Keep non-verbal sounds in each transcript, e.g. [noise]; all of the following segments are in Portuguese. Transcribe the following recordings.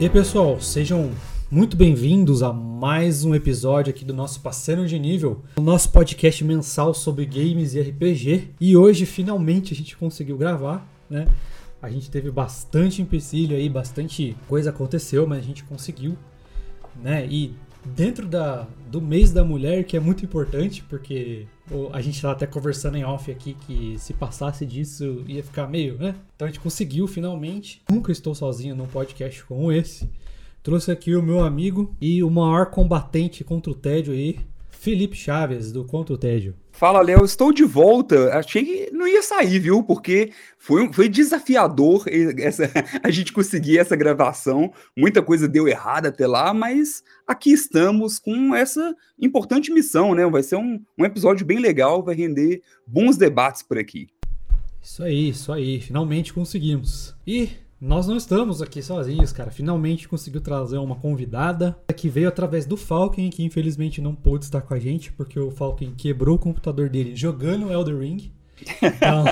E aí, pessoal, sejam muito bem-vindos a mais um episódio aqui do nosso Passando de Nível, o nosso podcast mensal sobre games e RPG. E hoje, finalmente, a gente conseguiu gravar, né? A gente teve bastante empecilho aí, bastante coisa aconteceu, mas a gente conseguiu, né? E dentro da, do mês da mulher, que é muito importante, porque a gente estava até conversando em off aqui que se passasse disso ia ficar meio, né? Então a gente conseguiu finalmente. Nunca estou sozinho num podcast como esse. Trouxe aqui o meu amigo e o maior combatente contra o tédio aí, Felipe Chaves, do Contra o Tédio. Fala, Léo, estou de volta. Achei que não ia sair, viu? Porque foi, foi desafiador essa, [laughs] a gente conseguir essa gravação. Muita coisa deu errado até lá, mas aqui estamos com essa importante missão, né? Vai ser um, um episódio bem legal, vai render bons debates por aqui. Isso aí, isso aí. Finalmente conseguimos. E nós não estamos aqui sozinhos, cara. Finalmente conseguiu trazer uma convidada que veio através do Falcon, que infelizmente não pôde estar com a gente, porque o Falcon quebrou o computador dele jogando Elder Ring. Então,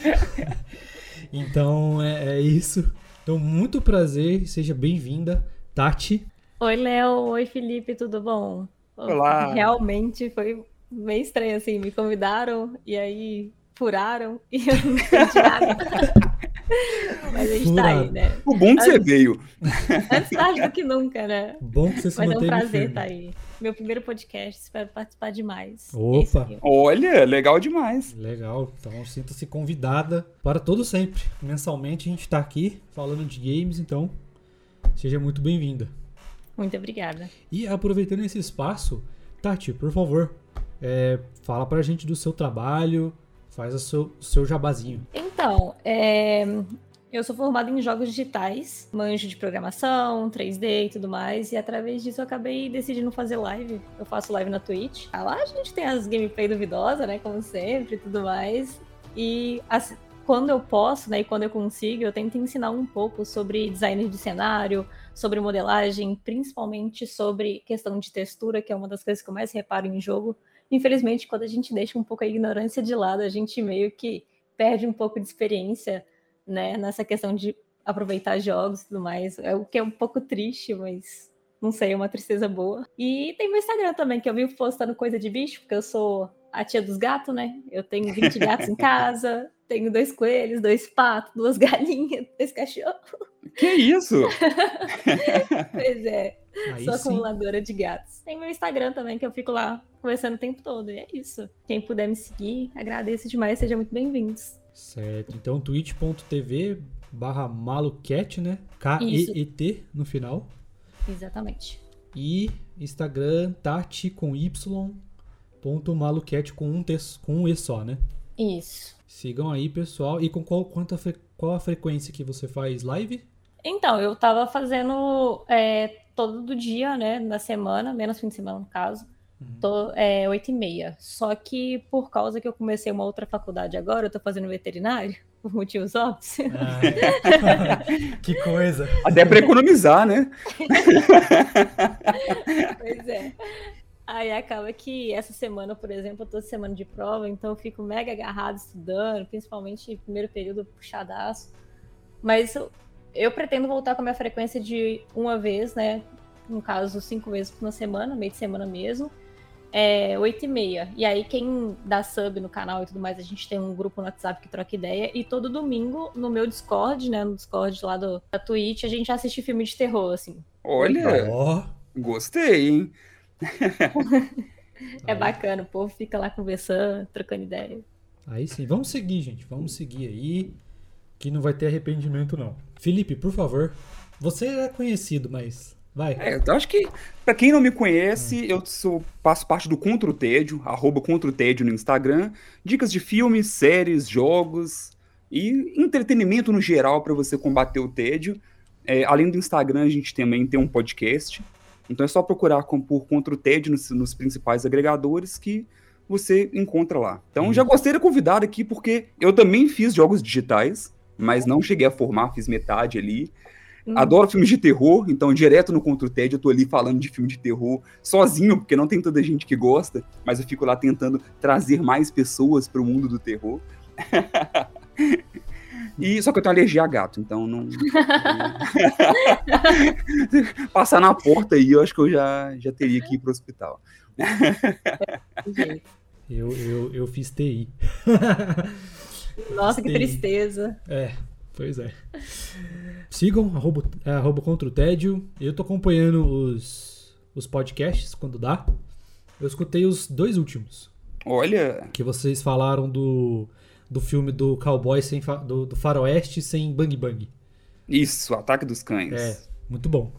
[laughs] então é, é, isso. Então, muito prazer, seja bem-vinda, Tati. Oi, Léo. Oi, Felipe, tudo bom? Olá. Realmente foi meio estranho, assim. Me convidaram e aí furaram e eu não entendi nada. [laughs] Mas a gente tá aí, né? O bom que você veio. Antes tarde do que nunca, né? Bom que você se Mas é um prazer estar tá aí. Meu primeiro podcast, espero participar demais. Opa! Olha, legal demais. Legal, então sinta-se convidada para todo sempre. Mensalmente a gente está aqui falando de games, então seja muito bem-vinda. Muito obrigada. E aproveitando esse espaço, Tati, por favor, é, fala pra gente do seu trabalho, Faz o seu, seu jabazinho. Então, é, eu sou formada em jogos digitais, manjo de programação, 3D e tudo mais, e através disso eu acabei decidindo fazer live. Eu faço live na Twitch. Ah, lá a gente tem as gameplay duvidosas, né, como sempre e tudo mais. E quando eu posso, né, e quando eu consigo, eu tento ensinar um pouco sobre design de cenário, sobre modelagem, principalmente sobre questão de textura, que é uma das coisas que eu mais reparo em jogo infelizmente, quando a gente deixa um pouco a ignorância de lado, a gente meio que perde um pouco de experiência, né, nessa questão de aproveitar jogos e tudo mais. É o que é um pouco triste, mas não sei, é uma tristeza boa. E tem meu Instagram também, que eu vivo postando coisa de bicho, porque eu sou a tia dos gatos, né? Eu tenho 20 gatos em [laughs] casa, tenho dois coelhos, dois patos, duas galinhas, dois cachorros. Que isso? [laughs] pois é. Aí Sou acumuladora de gatos. Tem meu Instagram também, que eu fico lá conversando o tempo todo. E é isso. Quem puder me seguir, agradeço demais. Sejam muito bem-vindos. Certo. Então, twitch.tv barra malucat, né? K-E-E-T no final. Exatamente. E Instagram, Tati com Y, ponto malucat com um, com um E só, né? Isso. Sigam aí, pessoal. E com qual, quanto a, qual a frequência que você faz live? Então, eu tava fazendo é, todo dia, né, na semana, menos fim de semana no caso. Uhum. Tô, é, 8 e meia. Só que por causa que eu comecei uma outra faculdade agora, eu tô fazendo veterinário, [laughs] por motivos óbvios. Ah, [laughs] que coisa. Até para economizar, né? pois é. Aí acaba que essa semana, por exemplo, eu tô semana de prova, então eu fico mega agarrado estudando, principalmente primeiro período puxadaço. Mas eu pretendo voltar com a minha frequência de uma vez, né? No caso, cinco vezes por semana, meio de semana mesmo. É, 8 e meia. E aí, quem dá sub no canal e tudo mais, a gente tem um grupo no WhatsApp que troca ideia. E todo domingo, no meu Discord, né? No Discord lá do, da Twitch, a gente assiste filme de terror, assim. Olha! Oh. Gostei, hein? [laughs] é bacana, o povo fica lá conversando, trocando ideia. Aí sim, vamos seguir, gente. Vamos seguir aí que não vai ter arrependimento, não. Felipe, por favor. Você é conhecido, mas vai. É, eu acho que, para quem não me conhece, hum. eu sou, faço parte do Contra o Tédio, arroba Contra o Tédio no Instagram. Dicas de filmes, séries, jogos e entretenimento no geral para você combater o tédio. É, além do Instagram, a gente também tem um podcast. Então é só procurar por Contra o Tédio nos, nos principais agregadores que você encontra lá. Então hum. já gostei da convidada aqui porque eu também fiz jogos digitais mas não cheguei a formar, fiz metade ali. Hum. Adoro filmes de terror, então direto no Contra o TED eu tô ali falando de filme de terror sozinho, porque não tem tanta gente que gosta, mas eu fico lá tentando trazer mais pessoas para o mundo do terror. [laughs] E, só que eu tenho alergia a gato, então não. [laughs] Passar na porta aí, eu acho que eu já, já teria que ir pro hospital. eu, eu, eu fiz TI. [laughs] Nossa, que tristeza. É, pois é. Sigam, arroba, arroba contra o tédio. Eu tô acompanhando os, os podcasts quando dá. Eu escutei os dois últimos. Olha! Que vocês falaram do, do filme do cowboy sem, do, do faroeste sem bang bang. Isso, Ataque dos Cães. É, muito bom.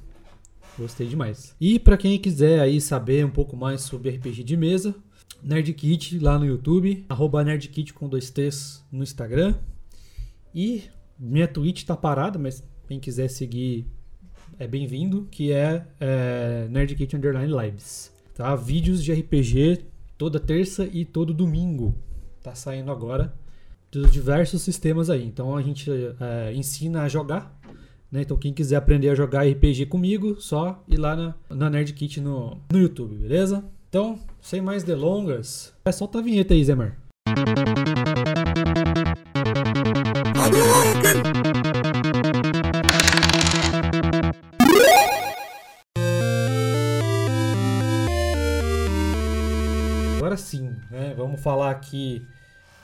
Gostei demais. E para quem quiser aí saber um pouco mais sobre RPG de mesa, Nerdkit lá no YouTube, arroba Nerdkit com dois T's no Instagram. E minha Twitch tá parada, mas quem quiser seguir é bem-vindo, que é, é Nerdkit Underline Lives. Tá? Vídeos de RPG toda terça e todo domingo. Tá saindo agora dos diversos sistemas aí. Então a gente é, ensina a jogar. Né? Então quem quiser aprender a jogar RPG comigo, só ir lá na, na Nerdkit no, no YouTube, beleza? Então, sem mais delongas, é solta a vinheta aí, Zemar. Agora sim, né? Vamos falar aqui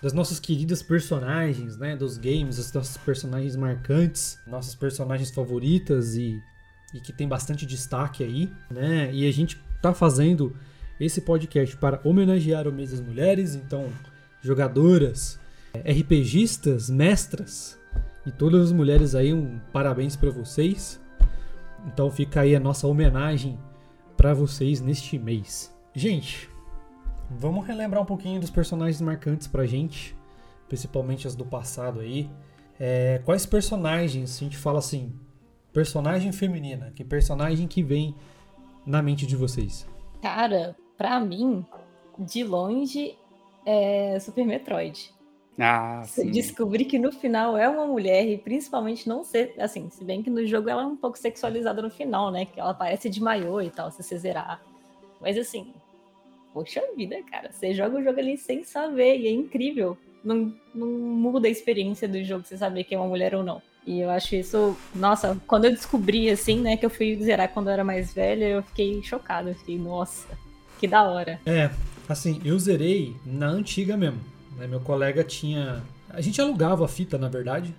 das nossas queridas personagens, né? Dos games, os nossos personagens marcantes, nossas personagens favoritas e, e que tem bastante destaque aí, né? E a gente tá fazendo esse podcast para homenagear o mês das mulheres, então jogadoras, RPGistas, mestras e todas as mulheres aí, um parabéns para vocês. Então fica aí a nossa homenagem para vocês neste mês. Gente, vamos relembrar um pouquinho dos personagens marcantes pra gente, principalmente as do passado aí. É, quais personagens, a gente fala assim, personagem feminina, que personagem que vem na mente de vocês? Cara, para mim, de longe, é Super Metroid. Ah, sim. Descobrir que no final é uma mulher e principalmente não ser, assim, se bem que no jogo ela é um pouco sexualizada no final, né? Que ela parece de maiô e tal, se você zerar. Mas assim, poxa vida, cara, você joga o jogo ali sem saber e é incrível. Não, não muda a experiência do jogo você saber que é uma mulher ou não. E eu acho isso, nossa, quando eu descobri assim, né, que eu fui zerar quando eu era mais velha, eu fiquei chocada. Eu fiquei, nossa, que da hora. É, assim, eu zerei na antiga mesmo. Né? Meu colega tinha. A gente alugava a fita, na verdade.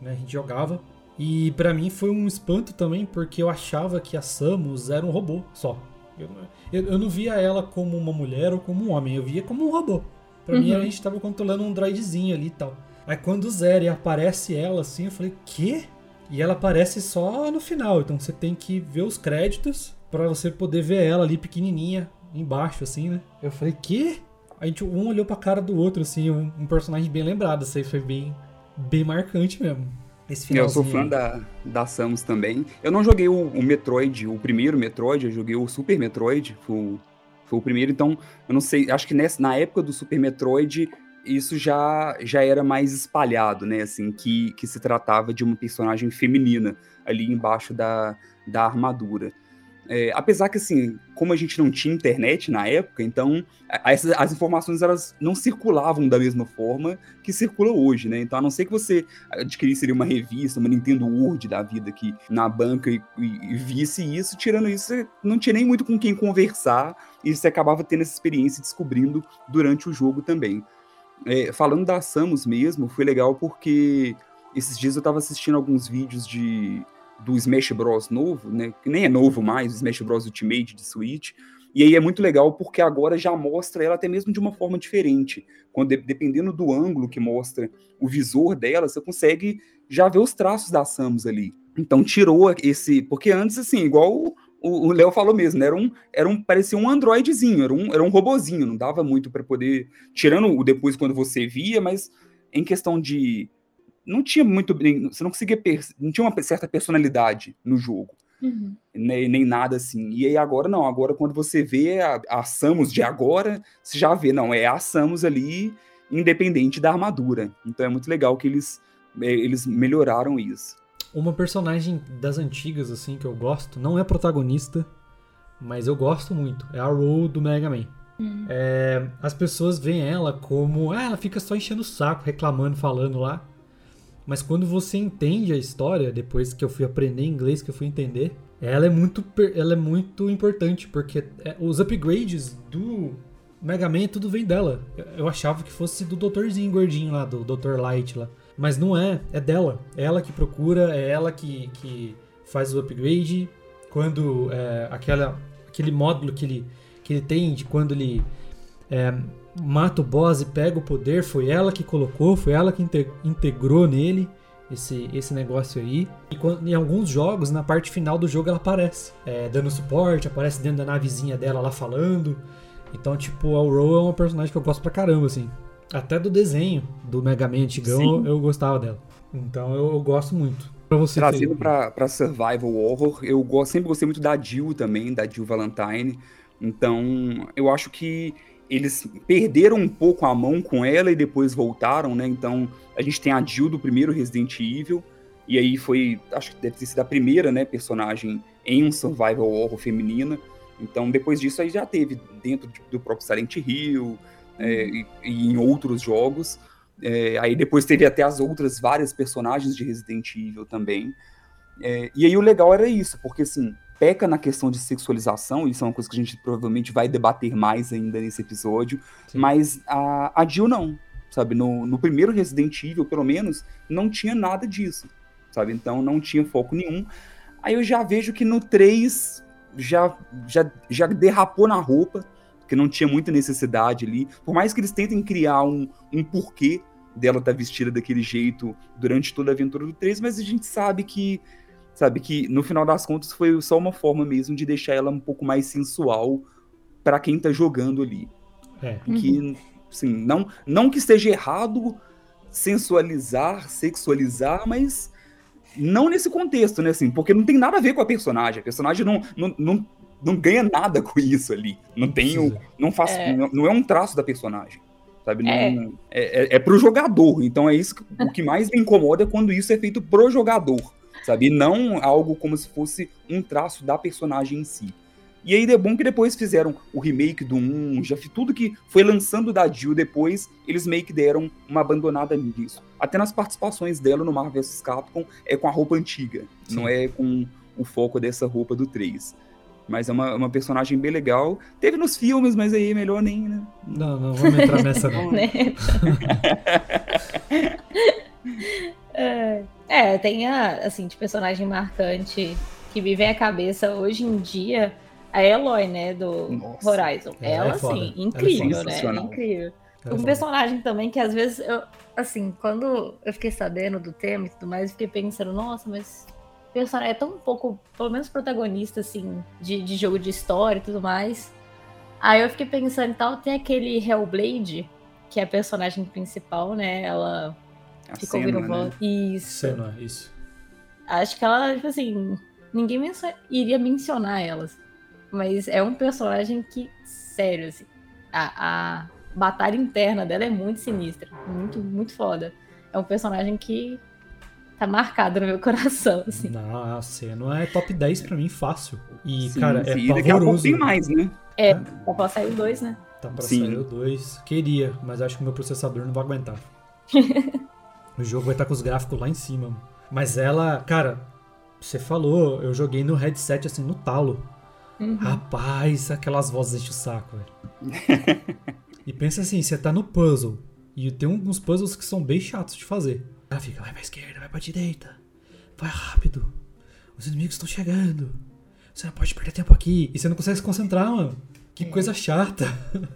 Né? A gente jogava. E para mim foi um espanto também, porque eu achava que a Samus era um robô só. Eu, eu, eu, não via ela como uma mulher ou como um homem, eu via como um robô. Pra uhum. mim a gente tava controlando um droidzinho ali e tal. Aí quando zera e aparece ela assim, eu falei, quê? E ela aparece só no final, então você tem que ver os créditos para você poder ver ela ali pequenininha, embaixo, assim, né? Eu falei, que? A gente um olhou pra cara do outro, assim, um, um personagem bem lembrado. Isso aí foi bem, bem marcante mesmo. Esse eu sou fã da, da Samus também. Eu não joguei o, o, Metroid, o primeiro Metroid, eu joguei o Super Metroid, foi o, foi o primeiro, então eu não sei, acho que nessa, na época do Super Metroid isso já, já era mais espalhado, né, assim, que, que se tratava de uma personagem feminina ali embaixo da, da armadura. É, apesar que, assim, como a gente não tinha internet na época, então as, as, informações elas não circulavam da mesma forma que circula hoje, né? Então, a não ser que você adquirisse uma revista, uma Nintendo Word da vida aqui na banca e, e, e visse isso, tirando isso, você não tinha nem muito com quem conversar e você acabava tendo essa experiência descobrindo durante o jogo também. É, falando da Samus mesmo, foi legal porque esses dias eu tava assistindo alguns vídeos de do Smash Bros novo, né? Que nem é novo mais, o Smash Bros Ultimate de Switch. E aí é muito legal porque agora já mostra ela até mesmo de uma forma diferente. Quando dependendo do ângulo que mostra o visor dela, você consegue já ver os traços da Samus ali. Então tirou esse, porque antes assim, igual o Léo falou mesmo, né? era um, era um parecia um androidezinho, era um, era um robozinho, não dava muito para poder, tirando o depois quando você via, mas em questão de não tinha muito bem, você não conseguia, não tinha uma certa personalidade no jogo. Uhum. Nem, nem, nada assim. E aí agora não, agora quando você vê a, a Samus de agora, você já vê, não, é a Samus ali, independente da armadura. Então é muito legal que eles, é, eles melhoraram isso. Uma personagem das antigas, assim, que eu gosto, não é protagonista, mas eu gosto muito, é a Ro do Mega Man. Uhum. É, as pessoas veem ela como, ah, ela fica só enchendo o saco, reclamando, falando lá. Mas quando você entende a história, depois que eu fui aprender inglês, que eu fui entender, ela é muito, ela é muito importante, porque é, os upgrades do Mega Man tudo vem dela. Eu achava que fosse do doutorzinho gordinho lá, do Dr. Light lá. Mas não é, é dela. É ela que procura, é ela que, que faz o upgrade. Quando é, aquela, aquele módulo que ele, que ele tem de quando ele é, mata o boss e pega o poder, foi ela que colocou, foi ela que integrou nele esse, esse negócio aí. E quando, em alguns jogos, na parte final do jogo, ela aparece, é, dando suporte, aparece dentro da navezinha dela lá falando. Então, tipo, a Ro é uma personagem que eu gosto pra caramba, assim. Até do desenho do Mega Man antigão eu, eu, gostava dela. Então eu, eu gosto muito. Pra você, Trazendo pra, pra Survival Horror, eu gosto, sempre gostei muito da Jill também, da Jill Valentine. Então, eu acho que eles perderam um pouco a mão com ela e depois voltaram, né? Então, a gente tem a Jill do primeiro Resident Evil, e aí foi, acho que deve ter sido a primeira, né, personagem em um survival horror feminina. Então, depois disso, aí já teve dentro do próprio Silent Hill é, e, e, em outros jogos. É, aí depois teve até as outras várias personagens de Resident Evil também. É, e aí o legal era isso, porque assim, peca na questão de sexualização, isso é uma coisa que a gente provavelmente vai debater mais ainda nesse episódio, Sim. mas a, a Jill não, sabe? No, no primeiro Resident Evil, pelo menos, não tinha nada disso, sabe? Então não tinha foco nenhum. Aí eu já vejo que no 3 já, já, já derrapou na roupa, que não tinha muita necessidade ali. Por mais que eles tentem criar um, um porquê dela estar tá vestida daquele jeito durante toda a aventura do 3, mas a gente sabe que sabe? Que no final das contas foi só uma forma mesmo de deixar ela um pouco mais sensual para quem tá jogando ali. É. Que, uhum. assim, não, não que esteja errado sensualizar, sexualizar, mas não nesse contexto, né? Assim, porque não tem nada a ver com a personagem. A personagem não, não, não, não ganha nada com isso ali. Não tem o, não faz, é. Não, não, é um traço da personagem. Sabe? Não, é. É, é, é pro jogador. Então é isso que, o que mais me incomoda é quando isso é feito pro jogador sabe? E não algo como se fosse um traço da personagem em si. E aí é bom que depois fizeram o remake do 1, já tudo que foi lançando da Jill depois, eles meio que deram uma abandonada nisso. Até nas participações dela no Marvel vs Capcom é com a roupa antiga, Sim. não é com o foco dessa roupa do 3. Mas é uma, uma personagem bem legal. Teve nos filmes, mas aí é melhor nem, né? Não, não vamos entrar nessa não. [laughs] [laughs] [laughs] é. É, tem a, assim, de personagem marcante que me vem à cabeça hoje em dia, a Eloy, né, do Nossa, Horizon. Ela, é assim, incrível, é né? Incrível. É um personagem também que às vezes eu, assim, quando eu fiquei sabendo do tema e tudo mais, eu fiquei pensando, nossa, mas o personagem é tão pouco, pelo menos protagonista, assim, de, de jogo de história e tudo mais. Aí eu fiquei pensando e tal, tem aquele Hellblade, que é a personagem principal, né? Ela Ficou ouvindo voz. Né? Isso. Cena, isso. Acho que ela, tipo assim, ninguém menso... iria mencionar elas. Mas é um personagem que, sério, assim, a, a batalha interna dela é muito sinistra. Muito, muito foda. É um personagem que tá marcado no meu [laughs] coração, assim. Não, a cena é top 10 pra mim, fácil. E, sim, cara, é sim, é pavoroso. Daqui a mais, né? É, tá pra sair o 2, né? Tá pra sim. sair o 2. Queria, mas acho que o meu processador não vai aguentar. [laughs] O jogo vai estar com os gráficos lá em cima. Mas ela, cara, você falou, eu joguei no headset assim, no talo. Uhum. Rapaz, aquelas vozes enchem o saco, velho. [laughs] e pensa assim, você tá no puzzle. E tem uns puzzles que são bem chatos de fazer. Ela fica, vai pra esquerda, vai pra direita. Vai rápido. Os inimigos estão chegando. Você não pode perder tempo aqui. E você não consegue se concentrar, mano. Que é. coisa chata. [laughs]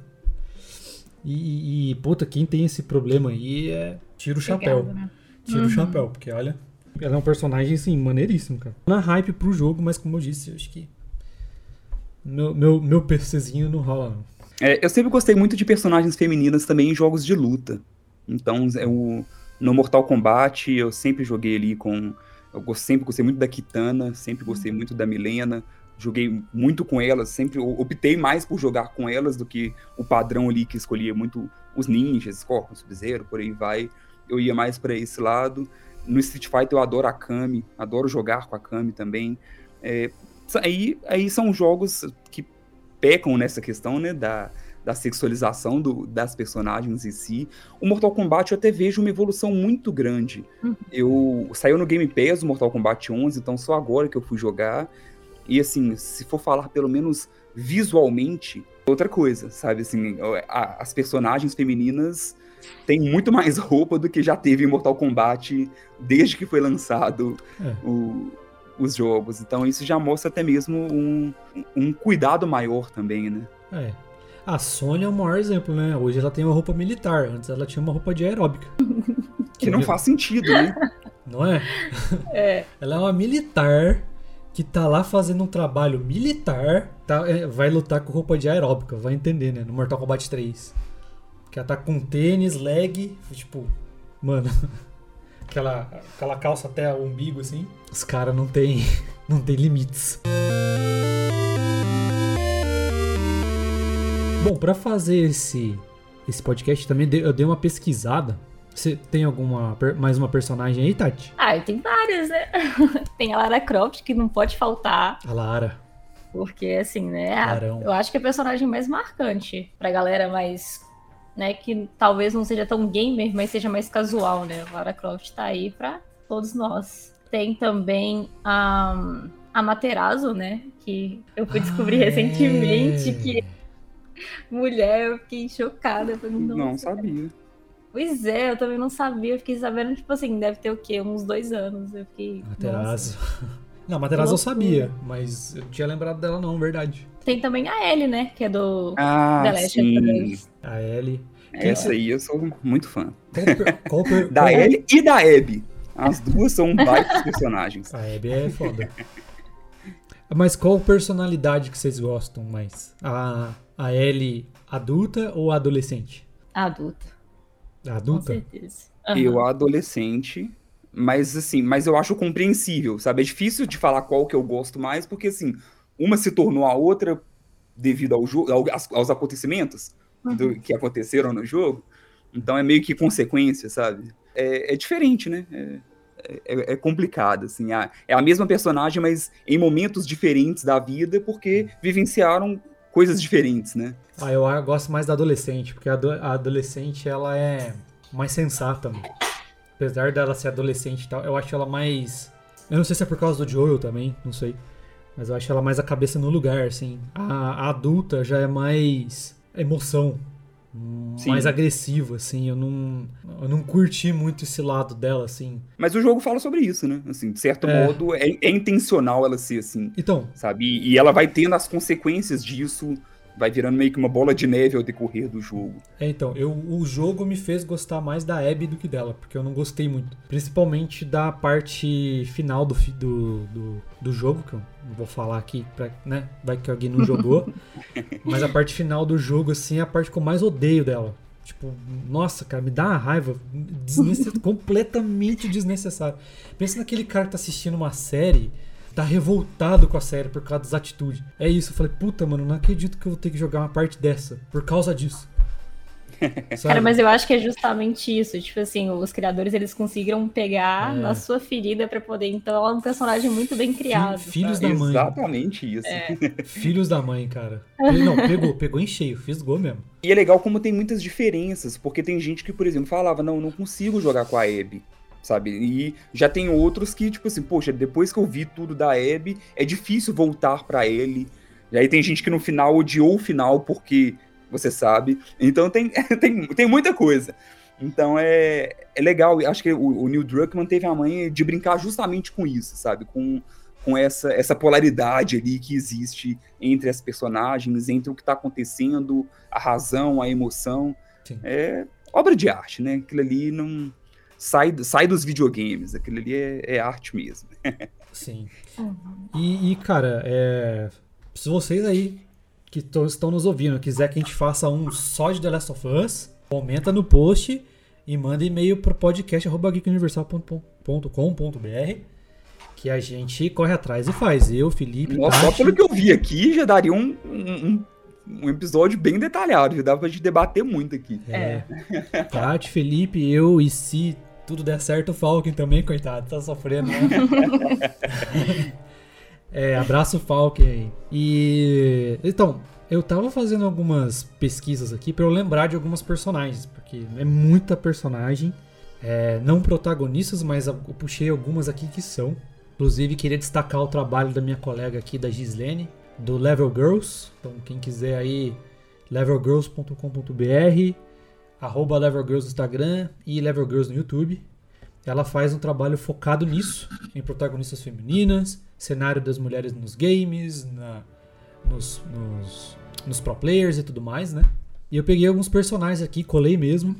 e, e, puta, quem tem esse problema aí é tira o chapéu. né? Tira uhum. o chapéu, porque olha, ela é um personagem, assim, maneiríssimo, cara. Na hype pro jogo, mas como eu disse, eu acho que meu, meu, meu PCzinho não rola, não. É, eu sempre gostei muito de personagens femininas também em jogos de luta. Então, eu, no Mortal Kombat, eu sempre joguei ali com. Eu sempre gostei muito da Kitana, sempre gostei uhum. muito da Milena. Joguei muito com elas, sempre optei mais por jogar com elas do que o padrão ali que escolhia muito os ninjas, Scorpion, Sub-Zero, por aí vai eu ia mais para esse lado. No Street Fighter eu adoro a Kami, adoro jogar com a Kami também. É, aí, aí são jogos que pecam nessa questão, né, da, da sexualização do, das personagens em si. O Mortal Kombat eu até vejo uma evolução muito grande. Uhum. Eu saiu no Game Pass o Mortal Kombat 11, então só agora que eu fui jogar. E assim, se for falar pelo menos visualmente, outra coisa, sabe? Assim, as personagens femininas têm muito mais roupa do que já teve em Mortal Kombat desde que foi lançado É. o- os jogos. Então isso já mostra até mesmo um, um cuidado maior também, né? É. A Sônia é o maior exemplo, né? Hoje ela tem uma roupa militar, antes ela tinha uma roupa de aeróbica. [laughs] Que não faz sentido, né? Não é? É. Ela é uma militar que tá lá fazendo um trabalho militar, tá, é, vai lutar com roupa de aeróbica, vai entender, né? No Mortal Kombat 3. Que ela tá com tênis, leg, tipo, mano, [laughs] aquela, aquela calça até o umbigo assim. Os caras não tem, [laughs] não tem limites. Bom, pra fazer esse esse podcast também eu dei uma pesquisada. Você tem alguma mais uma personagem aí, Tati? Ah, tem várias, né? [laughs] tem a Lara Croft, que não pode faltar. A Lara. Porque, assim, né? Larão. eu acho que é a personagem mais marcante pra galera mais. Né, que talvez não seja tão gamer, mas seja mais casual, né? A Lara Croft tá aí pra todos nós. Tem também a, a Materazo, né? Que eu fui descobrir Ah, recentemente é. que mulher, eu fiquei chocada. Eu falei, Não "Nossa, sabia. Pois é, eu também não sabia. Eu fiquei sabendo, tipo assim, deve ter o quê? Uns dois anos. Eu fiquei. nossa. Materazzo. [laughs] Não, Materazzo eu sabia, mas eu não tinha lembrado dela não, verdade. Tem também a Ellie, né? Que é do Ah, The Last of sim. Us. A Ellie. Essa aí eu sou muito fã. Qual per- [laughs] Da qual- Ellie e da Abby. As duas são baitas [laughs] personagens. A Abby é foda. Mas qual personalidade que vocês gostam mais? A, a Ellie adulta ou adolescente? Adulta, A com adulta? certeza. Eu, Aham. adolescente, mas assim, mas eu acho compreensível, sabe? É difícil de falar qual que eu gosto mais, porque assim, uma se tornou a outra devido ao ao- aos, aos acontecimentos do- Uhum. que aconteceram no jogo. Então é meio que consequência, sabe? É, é diferente, né? É, é- é complicado, assim. ah, É a mesma personagem, mas em momentos diferentes da vida, porque vivenciaram coisas diferentes, né? Ah, eu gosto mais da adolescente, porque a, ado- a adolescente ela é mais sensata, mano. Apesar dela ser adolescente e tal, eu acho ela mais. Eu não sei se é por causa do Joel também, não sei. Mas eu acho ela mais a cabeça no lugar, assim. A, a adulta já é mais emoção. Sim. Mais agressiva, assim. Eu não, eu não curti muito esse lado dela, assim. Mas o jogo fala sobre isso, né? Assim, de certo É. modo, é, é intencional ela ser assim. Então, sabe? E, e ela vai tendo as consequências disso, vai virando meio que uma bola de neve ao decorrer do jogo. É, então, eu, o jogo me fez gostar mais da Abby do que dela, porque eu não gostei muito. Principalmente da parte final do, do, do, do jogo, que eu não vou falar aqui, pra, né? Vai que alguém não [laughs] jogou. mas a parte final do jogo, assim, é a parte que eu mais odeio dela. Tipo, nossa, cara, me dá uma raiva desnecess- [laughs] completamente desnecessário. Pensa naquele cara que tá assistindo uma série, tá revoltado com a série por causa das atitudes. É isso, eu falei, puta, mano, não acredito que eu vou ter que jogar uma parte dessa por causa disso. [laughs] Cara, mas eu acho que é justamente isso. Tipo assim, os criadores eles conseguiram pegar É. na sua ferida pra poder. Então ela é um personagem muito bem criado. filhos sabe? da mãe. Exatamente isso. [laughs] Filhos da mãe, cara. [laughs] Ele- Não, pegou, pegou em cheio, fisgou mesmo. E é legal como tem muitas diferenças, porque tem gente que, por exemplo, falava, não, não consigo jogar com a Abby, sabe? E já tem outros que, tipo assim, poxa, depois que eu vi tudo da Abby, é difícil voltar pra ele. E aí tem gente que no final odiou o final porque você sabe. Então tem, [laughs] tem, tem muita coisa. Então é, é legal, acho que o, o Neil Druckmann teve a manha de brincar justamente com isso, sabe? Com, com essa, essa polaridade ali que existe entre as personagens, entre o que tá acontecendo, a razão, a emoção. Sim. É obra de arte, né? Aquilo ali não sai, sai dos videogames, aquilo ali é, é arte mesmo. Sim. Uhum. E, e, cara, é, se vocês aí que estão nos ouvindo quiser que a gente faça um só de The Last of Us, comenta no post e manda e-mail pro podcast.geekuniversal.com.br que a gente corre atrás e faz. Eu, Felipe, Nossa, só Tati, pelo que eu vi aqui, já daria um, um, um- um episódio bem detalhado, já dava pra gente debater muito aqui. É. Tati, Felipe, eu e se tudo der certo, o Falken também, coitado, tá sofrendo, né? [laughs] é, abraço Falken aí. E. Então, eu tava fazendo algumas pesquisas aqui para eu lembrar de algumas personagens, porque é muita personagem. É, não protagonistas, mas eu puxei algumas aqui que são. Inclusive, queria destacar o trabalho da minha colega aqui, da Gislene, do Level Girls. Então, quem quiser aí, levelgirls.com.br, arroba Level Girls no Instagram e Level Girls no YouTube. Ela faz um trabalho focado nisso, em protagonistas femininas, cenário das mulheres nos games, na, nos, nos, nos pro players e tudo mais, né? E eu peguei alguns personagens aqui, colei mesmo,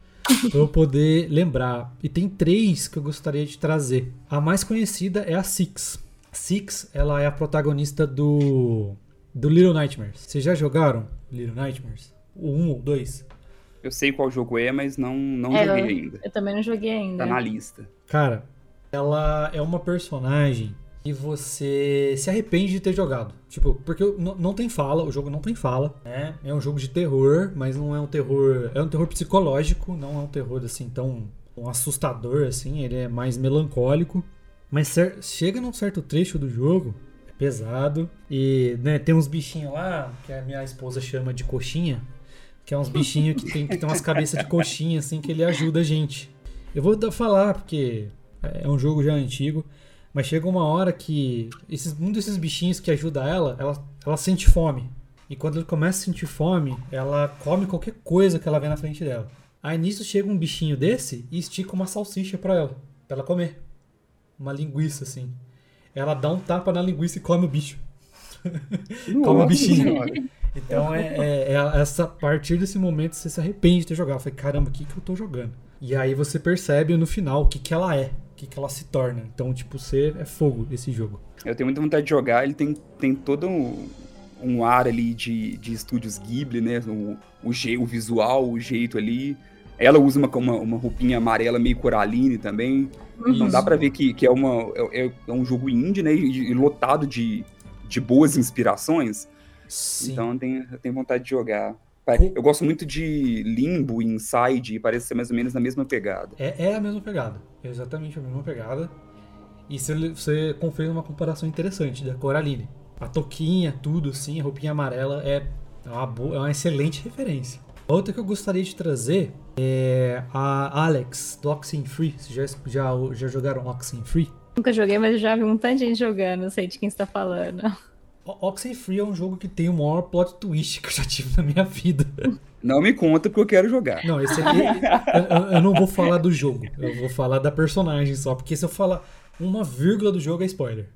[laughs] pra eu poder lembrar. E tem três que eu gostaria de trazer. A mais conhecida é a Six. Six, ela é a protagonista do do Little Nightmares. Vocês já jogaram Little Nightmares? O 1 ou 2? Eu sei qual jogo é, mas não, não É, joguei eu- ainda. Eu também não joguei ainda. Tá na lista. Cara, ela é uma personagem que você se arrepende de ter jogado. Tipo, porque não, tem fala, o jogo não tem fala, né? É um jogo de terror, mas não é um terror. É um terror psicológico, não é um terror assim tão um assustador assim, ele é mais melancólico. Mas chega num certo trecho do jogo, é pesado, e né, tem uns bichinhos lá, que a minha esposa chama de coxinha, que é uns bichinhos que tem, que tem umas cabeças de coxinha, assim, que ele ajuda a gente. Eu vou dar- falar, porque é um jogo já antigo, mas chega uma hora que esses, um desses bichinhos que ajuda ela, ela, ela sente fome. E quando ela começa a sentir fome, ela come qualquer coisa que ela vê na frente dela. Aí nisso chega um bichinho desse e estica uma salsicha pra ela, pra ela comer. Uma linguiça, assim. Ela dá um tapa na linguiça e come o bicho. [laughs] Como Nossa bichinho. Então é, é- é essa, a partir desse momento você se arrepende de ter jogado. Eu falei, caramba, o que, que eu tô jogando? E aí você percebe no final o que, que ela é, o que, que ela se torna. Então, tipo, você é fogo esse jogo. Eu tenho muita vontade de jogar. Ele tem, tem todo um, um ar ali de, de estúdios Ghibli, né? O, o, je- o visual, o jeito ali. Ela usa uma, uma, uma roupinha amarela meio coraline também. Então Isso. dá pra ver que, que é, uma, é, é um jogo indie, né? E, e lotado de, de boas inspirações. Sim. Então eu tenho, eu tenho vontade de jogar. Eu gosto muito de Limbo Inside, e parece ser mais ou menos na mesma pegada. É, é a mesma pegada. É exatamente a mesma pegada. E você, você confere uma comparação interessante da Coraline. A toquinha, tudo assim, a roupinha amarela é uma, boa, é uma excelente referência. Outra que eu gostaria de trazer é a Alex, do Oxenfree. Vocês já, já, já jogaram Oxenfree? Nunca joguei, mas eu já vi um tanto de gente jogando, não sei de quem você tá falando. Oxenfree é um jogo que tem o maior plot twist que eu já tive na minha vida. Não me conta porque eu quero jogar. Não, esse aqui. eu, eu- eu não vou falar do jogo. Eu vou falar da personagem só. Porque se eu falar uma vírgula do jogo é spoiler.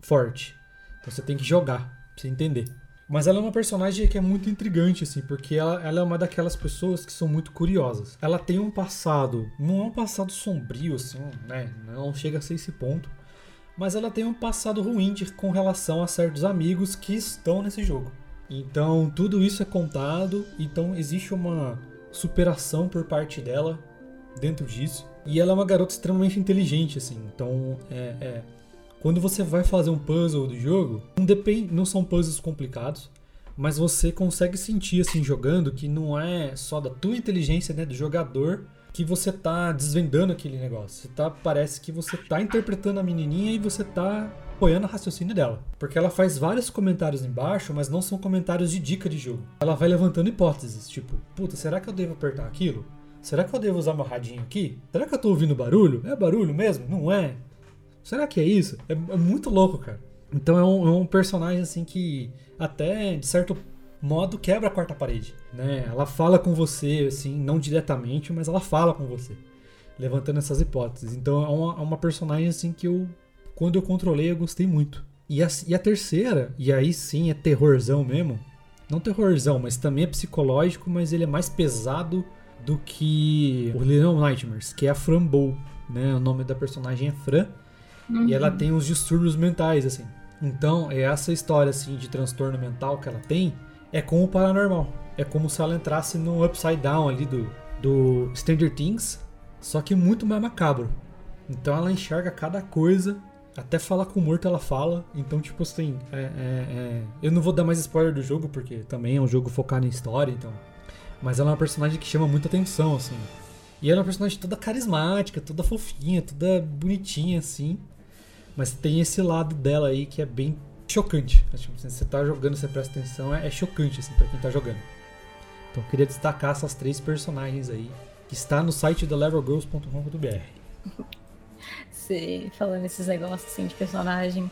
Forte. Então você tem que jogar pra você entender. Mas ela é uma personagem que é muito intrigante, assim, porque ela, ela é uma daquelas pessoas que são muito curiosas. Ela tem um passado, não é um passado sombrio, assim, né? Não chega a ser esse ponto. Mas ela tem um passado ruim de- com relação a certos amigos que estão nesse jogo. Então tudo isso é contado, então existe uma superação por parte dela dentro disso. E ela é uma garota extremamente inteligente, assim. Então é, é- quando você vai fazer um puzzle do jogo, não, depende, não são puzzles complicados, mas você consegue sentir assim jogando que não é só da tua inteligência, né, do jogador, que você tá desvendando aquele negócio. Você tá, parece que você tá interpretando a menininha e você tá apoiando o raciocínio dela. Porque ela faz vários comentários embaixo, mas não são comentários de dica de jogo. Ela vai levantando hipóteses, tipo, puta, será que eu devo apertar aquilo? Será que eu devo usar meu radinho aqui? Será que eu tô ouvindo barulho? É barulho mesmo? Não é? Será que é isso? É, é muito louco, cara. Então é um, é um personagem assim que até de certo modo quebra a quarta parede, né? Ela fala com você assim, não diretamente, mas ela fala com você, levantando essas hipóteses. Então é uma, é uma personagem assim que eu quando eu controlei eu gostei muito. E a, e a terceira, e aí sim é terrorzão mesmo. Não terrorzão, mas também é psicológico, mas ele é mais pesado do que o Little Nightmares, que é a Fran Bow, né? O nome da personagem é Fran. E ela tem uns distúrbios mentais, assim. Então, é essa história, assim, de transtorno mental que ela tem, é como o paranormal. É como se ela entrasse no upside down ali do, do Stranger Things, só que muito mais macabro. Então ela enxerga cada coisa, até falar com o morto ela fala. Então, tipo assim, é- é- é- eu não vou dar mais spoiler do jogo, porque também é um jogo focado em história, então. Mas ela é uma personagem que chama muita atenção, assim. E ela é uma personagem toda carismática, toda fofinha, toda bonitinha, assim. Mas tem esse lado dela aí que é bem chocante. Tipo, assim, você tá jogando, você presta atenção, é, é chocante, assim, pra quem tá jogando. Então eu queria destacar essas três personagens aí, que está no site da levelgirls.com.br. Você [laughs] falando esses negócios assim de personagem,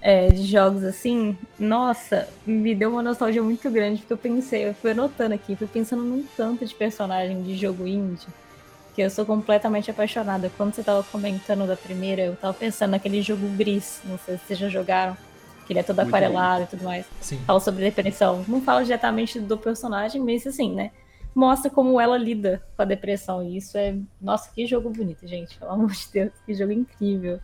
é, de jogos assim, nossa, me deu uma nostalgia muito grande, porque eu pensei, eu fui anotando aqui, fui pensando num tanto de personagem de jogo indie, que eu sou completamente apaixonada. Quando você tava comentando da primeira, eu tava pensando naquele jogo Gris, não sei se vocês já jogaram, que ele é todo Muito aquarelado e tudo mais. Sim. Fala sobre depressão. Não fala diretamente do personagem, mas assim, né? Mostra como ela lida com a depressão. E isso é. Nossa, que jogo bonito, gente. Pelo amor de Deus, que jogo incrível.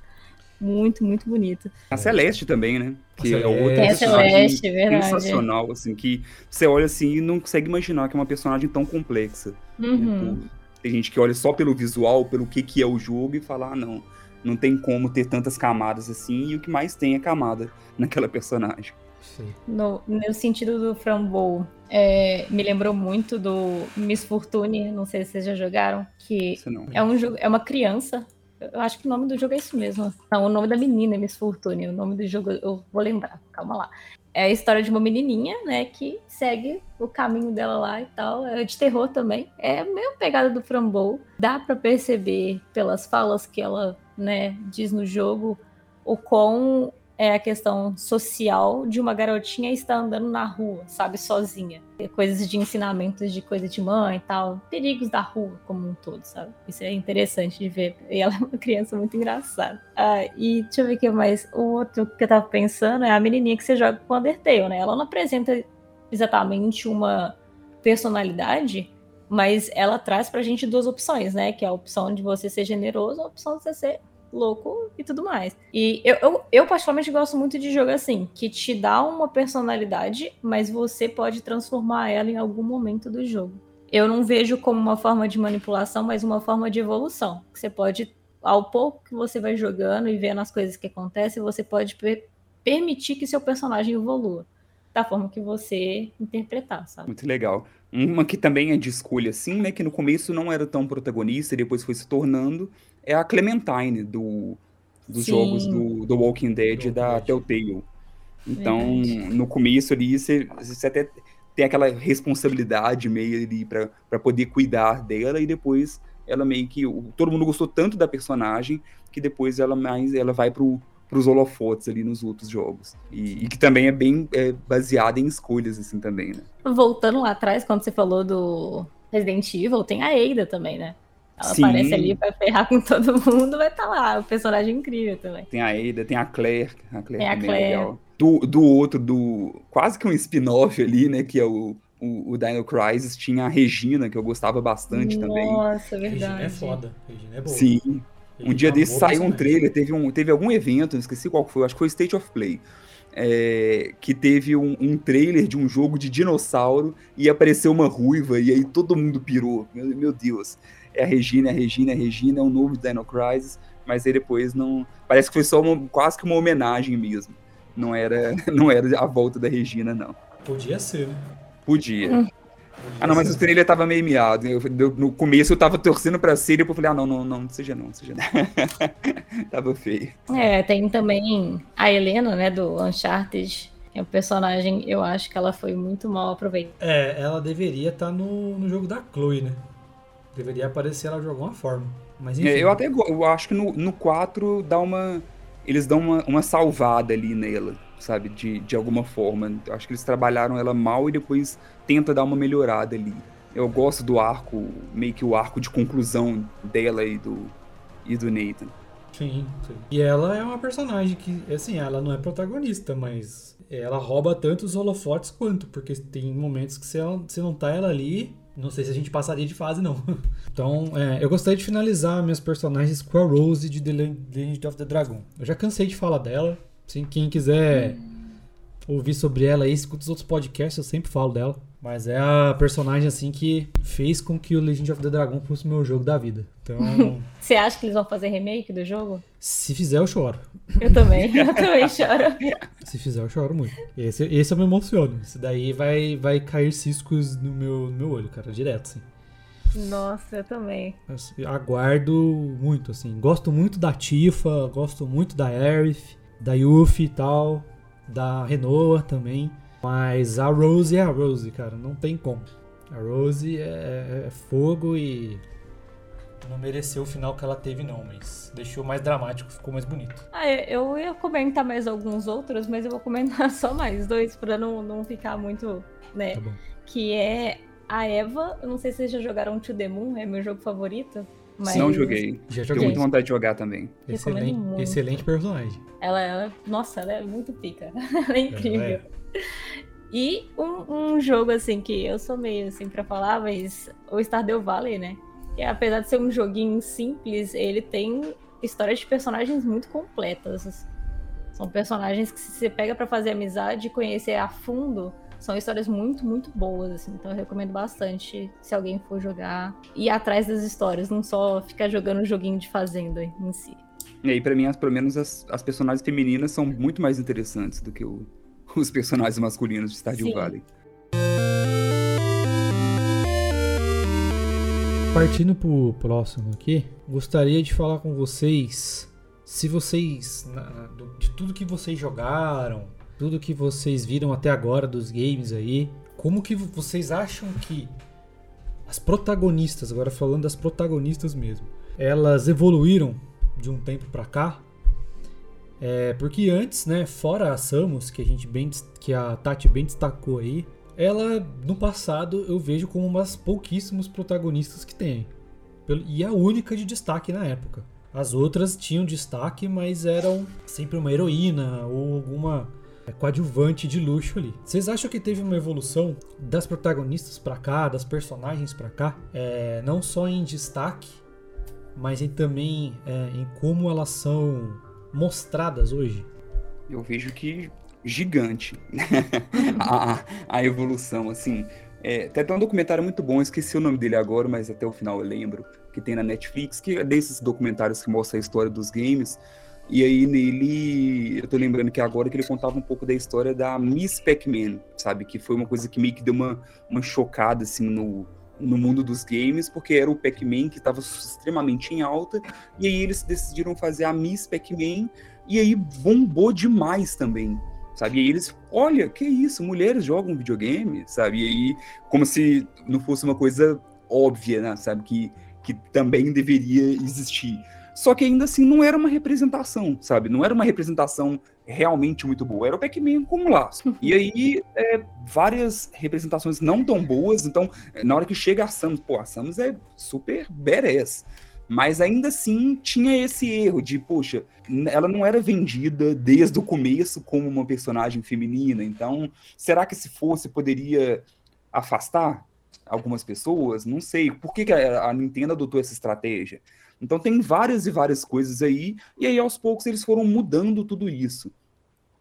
Muito, muito bonito. A Celeste também, né? Que é outra Celeste. Tem a personagem Celeste, verdade. sensacional, assim, que você olha assim e não consegue imaginar que é uma personagem tão complexa. né? Uhum. Por- Tem gente que olha só pelo visual, pelo que, que é o jogo e fala, ah, não, não tem como ter tantas camadas assim, e o que mais tem é camada [laughs] naquela personagem. Sim. No, no sentido do Frambow, é, me lembrou muito do Miss Fortune, não sei se vocês já jogaram, que é um jogo, é uma criança. Eu acho que o nome do jogo é isso mesmo. Não, o nome da menina é Miss Fortune. O nome do jogo eu vou lembrar, calma lá. É a história de uma menininha, né, que segue o caminho dela lá e tal. É de terror também. É meio pegada do Frambow. Dá pra perceber pelas falas que ela, né, diz no jogo o quão é a questão social de uma garotinha estar andando na rua, sabe, sozinha. Coisas de ensinamentos de coisa de mãe e tal, perigos da rua como um todo, sabe? Isso é interessante de ver. E ela é uma criança muito engraçada. Ah, e deixa eu ver o que mais. O outro que eu tava pensando é a menininha que você joga com Undertale, né? Ela não apresenta exatamente uma personalidade, mas ela traz pra gente duas opções, né? Que é a opção de você ser generoso, a opção de você ser louco e tudo mais. E eu, eu, eu, particularmente gosto muito de jogo assim, que te dá uma personalidade, mas você pode transformar ela em algum momento do jogo. Eu não vejo como uma forma de manipulação, mas uma forma de evolução. Você pode, ao pouco que você vai jogando e vendo as coisas que acontecem, você pode per permitir que seu personagem evolua da forma que você interpretar, sabe? Muito legal. Uma que também é de escolha, assim, né? Que no começo não era tão protagonista e depois foi se tornando, é a Clementine, do, dos Sim. jogos do, do Walking Dead Do da Dead. Telltale. Então, Verdade. no começo ali, você, você até tem aquela responsabilidade meio ali pra, pra poder cuidar dela e depois ela meio que... Todo mundo gostou tanto da personagem que depois ela mais ela vai pro, pros holofotes ali nos outros jogos. E, e que também é bem é, baseada em escolhas, assim, também, né? Voltando lá atrás, quando você falou do Resident Evil, tem a Ada também, né? Ela Sim. aparece ali pra ferrar com todo mundo, vai estar lá. O personagem incrível também. Tem a Ada, tem a Claire, a Claire Tem a também Claire. é legal. Do, do outro, do quase que um spin-off ali, né, que é o, o, o Dino Crisis, tinha a Regina, que eu gostava bastante também. Nossa, Regina verdade. é foda. Regina é boa. Sim, um Regina dia é desse saiu um trailer, teve, um, teve algum evento, não esqueci qual foi, acho que foi o State of Play, é, que teve um, um trailer de um jogo de dinossauro e apareceu uma ruiva e aí todo mundo pirou. Meu, meu Deus, é a Regina, é a Regina, é a Regina, é o novo Dino Crisis, mas aí depois não... Parece que foi só uma, quase que uma homenagem mesmo. Não era, [laughs] não era a volta da Regina, não. Podia ser, né? Podia. Podia Ah, não, mas o trailer tava meio miado. Eu- eu- no começo eu tava torcendo pra ser, e depois eu falei, ah, não, não, não, não seja não, seja não. [laughs] tava feio. É, tem também a Helena, né, do Uncharted. É um personagem, eu acho que ela foi muito mal aproveitada. É, ela deveria estar no, no jogo da Chloe, né? Deveria aparecer ela de alguma forma. Mas enfim. É, eu até eu acho que no, no 4 dá uma. Eles dão uma, uma salvada ali nela, sabe? De, de alguma forma. Eu acho que eles trabalharam ela mal e depois tenta dar uma melhorada ali. Eu gosto do arco, meio que o arco de conclusão dela e do, e do Nathan. Sim, sim. E ela é uma personagem que, assim, ela não é protagonista, mas ela rouba tanto os holofotes quanto, porque tem momentos que ela, se não tá ela ali, não sei se a gente passaria de fase, não. [laughs] Então, é, eu gostaria de finalizar minhas personagens com a Rose de The Legend of the Dragon. Eu já cansei de falar dela. Assim, quem quiser ouvir sobre ela aí, escuta os outros podcasts, eu sempre falo dela. Mas é a personagem, assim, que fez com que o Legend of the Dragon fosse o meu jogo da vida. Então, [laughs] Você acha que eles vão fazer remake do jogo? se fizer, eu choro. Eu também, [laughs] eu também choro. [laughs] Se fizer, eu choro muito. Esse, esse eu me emociono. Esse daí vai, vai cair ciscos no meu, no meu olho, cara, direto, assim. Nossa, eu também. Eu aguardo muito, assim. Gosto muito da Tifa, gosto muito da Aerith, da Yuffie e tal. da Renoa também. Mas a Rose é a Rose, cara, não tem como. A Rose é, é, é fogo e não mereceu o final que ela teve, não, mas deixou mais dramático, ficou mais bonito. Ah, eu ia comentar mais alguns outros, mas eu vou comentar [laughs] só mais dois pra não, não ficar muito, né? Tá bom. Que é a Eva, eu não sei se vocês já jogaram To The Moon, é meu jogo favorito. Mas Não joguei. Já Tenho joguei. muita vontade de jogar também. Excelente, excelente personagem. Ela, ela, nossa, ela é muito pica. [laughs] ela é incrível. Ela é. [laughs] E um, um jogo, assim, que eu sou meio assim pra falar, mas o Stardew Valley, né? Que apesar de ser um joguinho simples, ele tem histórias de personagens muito completas. São personagens que se você pega pra fazer amizade e conhecer a fundo, são histórias muito, muito boas, assim. Então eu recomendo bastante se alguém for jogar ir atrás das histórias, não só ficar jogando joguinho de fazenda em si. E aí, pra mim, as- pelo menos as, as personagens femininas são muito mais interessantes do que o- os personagens masculinos de Stardew Sim. Valley. Partindo pro próximo aqui, gostaria de falar com vocês se vocês, na- na- do- de tudo que vocês jogaram, tudo que vocês viram até agora dos games aí, como que vocês acham que as protagonistas, agora falando das protagonistas mesmo, elas evoluíram de um tempo pra cá? É, porque antes, né, fora a Samus, que a gente bem que a Tati bem destacou aí, ela no passado eu vejo como uma das pouquíssimos protagonistas que tem. E a única de destaque na época. As outras tinham destaque, mas eram sempre uma heroína ou alguma é, coadjuvante de luxo ali. Vocês acham que teve uma evolução das protagonistas pra cá, das personagens pra cá? É, não só em destaque, mas em, também é, em como elas são mostradas hoje? Eu vejo que gigante [laughs] a, a evolução, assim. É, tem até um documentário muito bom, esqueci o nome dele agora, mas até o final eu lembro, que tem na Netflix, que é desses documentários que mostra a história dos games. E aí nele, eu tô lembrando que agora que ele contava um pouco da história da Miss Pac-Man, sabe? Que foi uma coisa que meio que deu uma, uma chocada, assim, no, no mundo dos games, porque era o Pac-Man que estava extremamente em alta, e aí eles decidiram fazer a Miss Pac-Man, e aí bombou demais também, sabe? E aí eles, olha, que isso, mulheres jogam videogame, sabe? E aí, como se não fosse uma coisa óbvia, né? Sabe? Que, que também deveria existir. Só que ainda assim não era uma representação, sabe? Não era uma representação realmente muito boa. Era o Pac-Man como laço. E aí, é, várias representações não tão boas. Então, na hora que chega a Samus, pô, a Samus é super badass. Mas ainda assim tinha esse erro de, poxa, ela não era vendida desde o começo como uma personagem feminina. Então, será que se fosse poderia afastar algumas pessoas? Não sei. Por que, que a Nintendo adotou essa estratégia? Então tem várias e várias coisas aí, e aí aos poucos eles foram mudando tudo isso.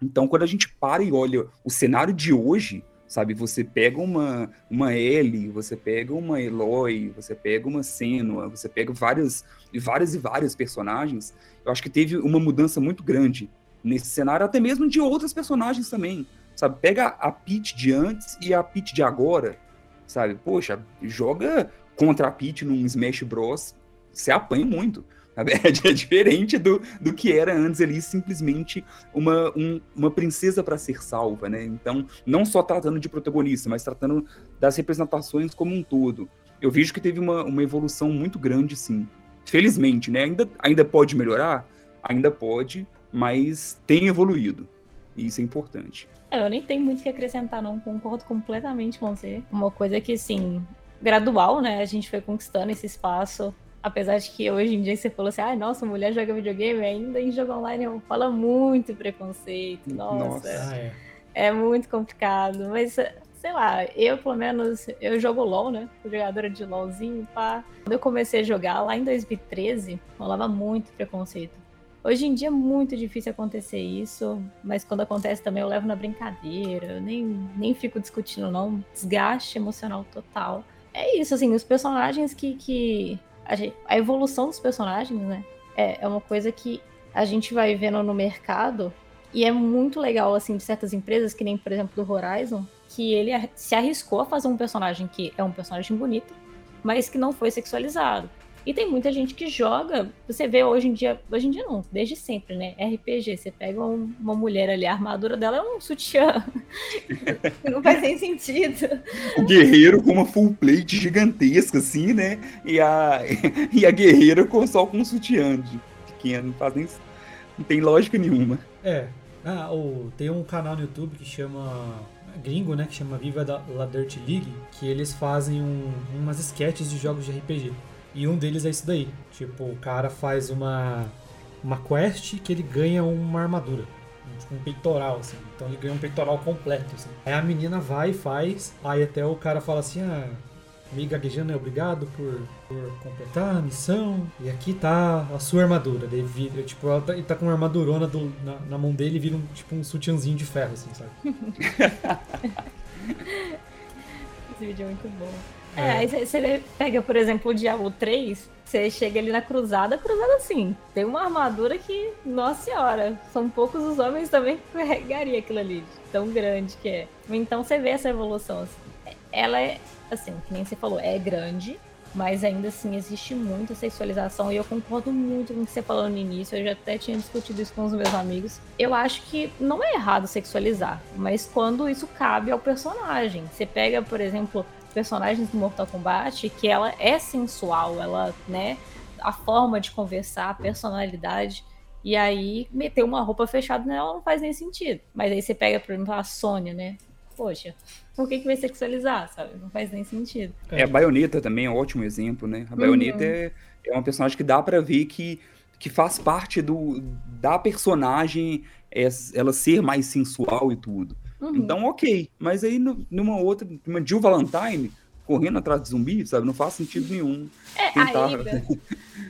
Então quando a gente para e olha o cenário de hoje, sabe, você pega uma, uma Ellie, você pega uma Eloy, você pega uma Senua, você pega várias e várias e várias personagens, eu acho que teve uma mudança muito grande nesse cenário, até mesmo de outras personagens também, sabe? Pega a Peach de antes e a Peach de agora, sabe? Poxa, joga contra a Peach num Smash Bros, você apanha muito. sabe? [laughs] É diferente do, do que era antes ali, simplesmente uma, um- uma princesa para ser salva, né? Então, não só tratando de protagonista, mas tratando das representações como um todo. Eu vejo que teve uma, uma evolução muito grande, sim. Felizmente, né? Ainda, ainda pode melhorar? Ainda pode, mas tem evoluído. E isso é importante. É, Eu nem tenho muito o que acrescentar, não. Concordo completamente com você. Uma coisa que, assim, gradual, né? A gente foi conquistando esse espaço. Apesar de que hoje em dia você falou assim, ai, nossa, mulher joga videogame, ainda em jogo online fala muito preconceito. Nossa, Nossa. Ah, é. é muito complicado. Mas, sei lá, eu pelo menos, eu jogo LOL, né? Fui jogadora de LOLzinho, pá. Quando eu comecei a jogar lá em 2013, rolava muito preconceito. Hoje em dia é muito difícil acontecer isso, mas quando acontece também eu levo na brincadeira, eu nem, nem fico discutindo, não. Desgaste emocional total. É isso, assim, os personagens que. que a, a evolução dos personagens, né? É, é uma coisa que a gente vai vendo no mercado e é muito legal, assim, de certas empresas, que nem, por exemplo, do Horizon, que ele se arriscou a fazer um personagem que é um personagem bonito, mas que não foi sexualizado. E tem muita gente que joga, você vê hoje em dia, hoje em dia não, desde sempre, né? RPG, você pega um, uma mulher ali, a armadura dela é um sutiã. [laughs] não faz nem sentido. O guerreiro com uma full plate gigantesca, assim, né? E a, [laughs] e a guerreira com, só com um sutiã de pequeno, não faz nem. Não tem lógica nenhuma. É. Ah, o, tem um canal no YouTube que chama gringo, né, que chama Viva da La Dirt League, que eles fazem um, umas sketches de jogos de RPG. E um deles é isso daí. Tipo, o cara faz uma uma quest que ele ganha uma armadura, tipo um peitoral assim. Então ele ganha um peitoral completo assim. Aí a menina vai e faz, aí até o cara fala assim: "Ah, me gaguejando, é obrigado por, por completar a missão. E aqui tá a sua armadura. Daí vira, tipo, ela tá, ele tá com uma armadurona do, na, na mão dele e vira um, tipo um sutiãzinho de ferro, assim, sabe? [laughs] Esse vídeo é muito bom. É, é aí você pega, por exemplo, o Diablo 3, você chega ali na cruzada, cruzada assim, tem uma armadura que, nossa senhora, são poucos os homens também que [laughs] carregaria aquilo ali, tão grande que é. Então você vê essa evolução. Assim. Ela é, assim, que nem você falou, é grande, mas ainda assim existe muita sexualização e eu concordo muito com o que você falou no início. Eu já até tinha discutido isso com os meus amigos. Eu acho que não é errado sexualizar, mas quando isso cabe ao personagem. Você pega, por exemplo, personagens do Mortal Kombat, que ela é sensual, ela, né, a forma de conversar, a personalidade. E aí, meter uma roupa fechada nela não faz nem sentido. Mas aí você pega, por exemplo, a Sônia, né? Poxa, por que, que vai sexualizar, sabe? Não faz nem sentido. É, a Bayonetta também é um ótimo exemplo, né? A Bayonetta uhum. é, é uma personagem que dá para ver que, que faz parte do, da personagem é, ela ser mais sensual e tudo. Uhum. Então, ok. Mas aí, numa outra, uma Jill Valentine, correndo atrás de zumbi, sabe? Não faz sentido nenhum é, tentar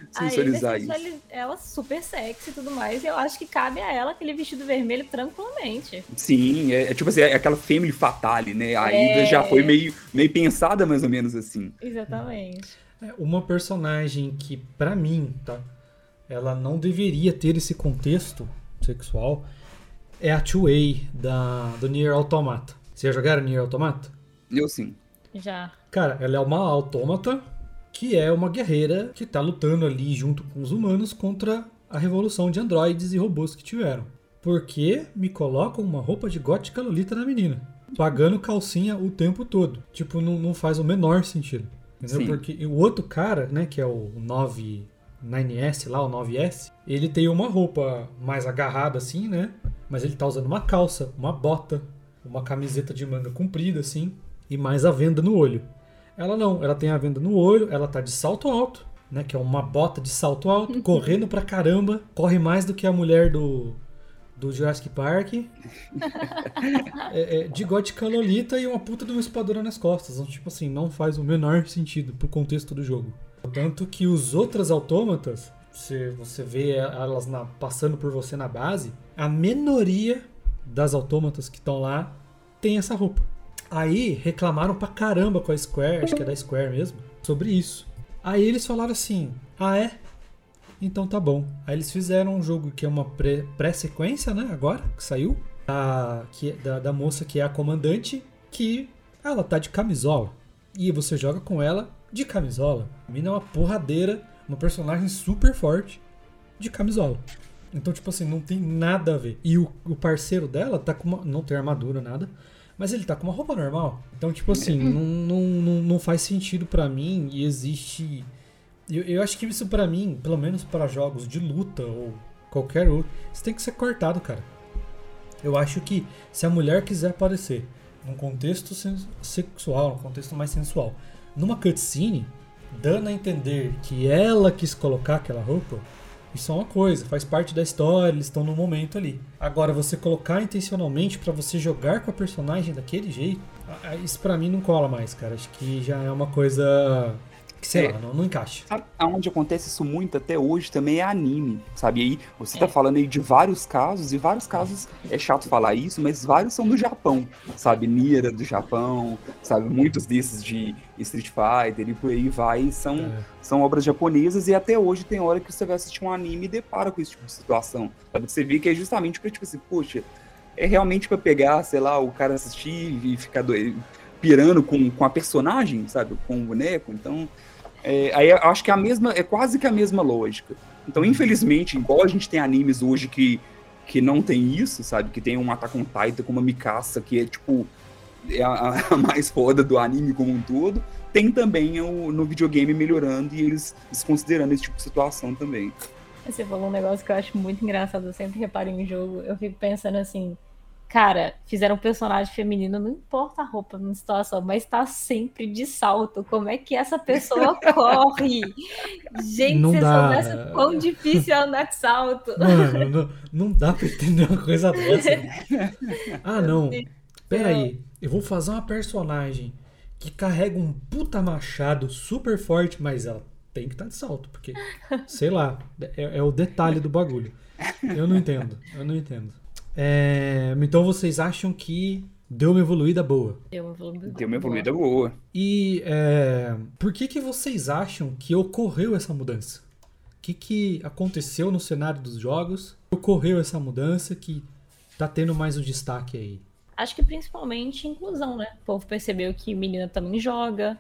sensualizar [laughs] isso. Ela super sexy e tudo mais, e eu acho que cabe a ela aquele vestido vermelho tranquilamente. Sim, é, é tipo assim, é aquela family fatale, né? A é... já foi meio, meio pensada mais ou menos assim. Exatamente. É, uma personagem que, para mim, tá? Ela não deveria ter esse contexto sexual é a Two-Way da, do Nier Automata. Vocês já jogaram Nier Automata? Eu sim. Já. Cara, ela é uma autômata que é uma guerreira que tá lutando ali junto com os humanos contra a revolução de androides e robôs que tiveram. Porque me colocam uma roupa de gótica lolita na menina. Pagando calcinha o tempo todo. Tipo, não, não faz o menor sentido. Entendeu? Sim. Porque o outro cara, né, que é o 9 9S lá, o 9S, ele tem uma roupa mais agarrada assim, né? Mas ele tá usando uma calça, uma bota, uma camiseta de manga comprida assim, e mais a venda no olho. Ela não, ela tem a venda no olho, ela tá de salto alto, né? Que é uma bota de salto alto, uhum. [laughs] correndo pra caramba, corre mais do que a mulher do, do Jurassic Park. [laughs] é, é, de gótica lolita e uma puta de uma espadura nas costas. Então, tipo assim, não faz o menor sentido pro contexto do jogo. Tanto que os outros autômatas, se você vê elas na, passando por você na base, a minoria das autômatas que estão lá tem essa roupa. Aí reclamaram pra caramba com a Square, acho que é da Square mesmo, sobre isso. Aí eles falaram assim: ah, é? Então tá bom. Aí eles fizeram um jogo que é uma pré-sequência, né? Agora, que saiu. Da, que, da, da moça que é a comandante, que ela tá de camisola. E você joga com ela de camisola. A mina é uma porradeira, uma personagem super forte de camisola. Então, tipo assim, não tem nada a ver. E o, o parceiro dela tá com uma. Não tem armadura, nada. Mas ele tá com uma roupa normal. Então, tipo assim, não, não, não, não faz sentido para mim e existe. Eu, eu acho que isso para mim, pelo menos para jogos de luta ou qualquer outro, isso tem que ser cortado, cara. Eu acho que se a mulher quiser aparecer num contexto sexual, num contexto mais sensual, numa cutscene, dando a entender que ela quis colocar aquela roupa, isso é uma coisa, faz parte da história, eles estão no momento ali. Agora, você colocar intencionalmente para você jogar com a personagem daquele jeito, isso para mim não cola mais, cara. Acho que já é uma coisa que sei é, lá, não, não encaixa. Sabe aonde acontece isso muito até hoje também é anime, sabe? E aí você tá é. falando aí de vários casos, e vários casos, é chato falar isso, mas vários são do Japão, sabe? Nier é do Japão, sabe? Muitos desses de Street Fighter e por aí vai, são, é. são obras japonesas e até hoje tem hora que você vai assistir um anime e depara com esse tipo de situação, sabe? Você vê que é justamente pra, tipo assim, poxa, é realmente para pegar, sei lá, o cara assistir e ficar doido, pirando com, com a personagem, sabe? Com o boneco, então É, aí eu acho que é a mesma, é quase que a mesma lógica. Então, infelizmente, igual a gente tem animes hoje que, que não tem isso, sabe? Que tem um Attack on Titan com uma Mikasa que é tipo é a, a mais foda do anime como um todo, tem também o, no videogame melhorando e eles desconsiderando esse tipo de situação também. Você falou um negócio que eu acho muito engraçado, eu sempre reparo em jogo, eu fico pensando assim, cara, fizeram um personagem feminino, não importa a roupa na situação, mas tá sempre de salto. Como é que essa pessoa [laughs] corre? Gente, Não se dá. soubesse quão difícil é andar de salto. Mano, não, não dá pra entender uma coisa dessa. Ah, não. Pera aí. Eu vou fazer uma personagem que carrega um puta machado super forte, mas ela tem que estar de salto, porque, sei lá, é, é o detalhe do bagulho. Eu não entendo, eu não entendo. É, então vocês acham que deu uma evoluída boa. Deu uma evoluída. Tem uma evoluída boa. E é, por que, que vocês acham que ocorreu essa mudança? O que, que aconteceu no cenário dos jogos? Ocorreu essa mudança que tá tendo mais um destaque aí? Acho que principalmente inclusão, né? O povo percebeu que menina também joga.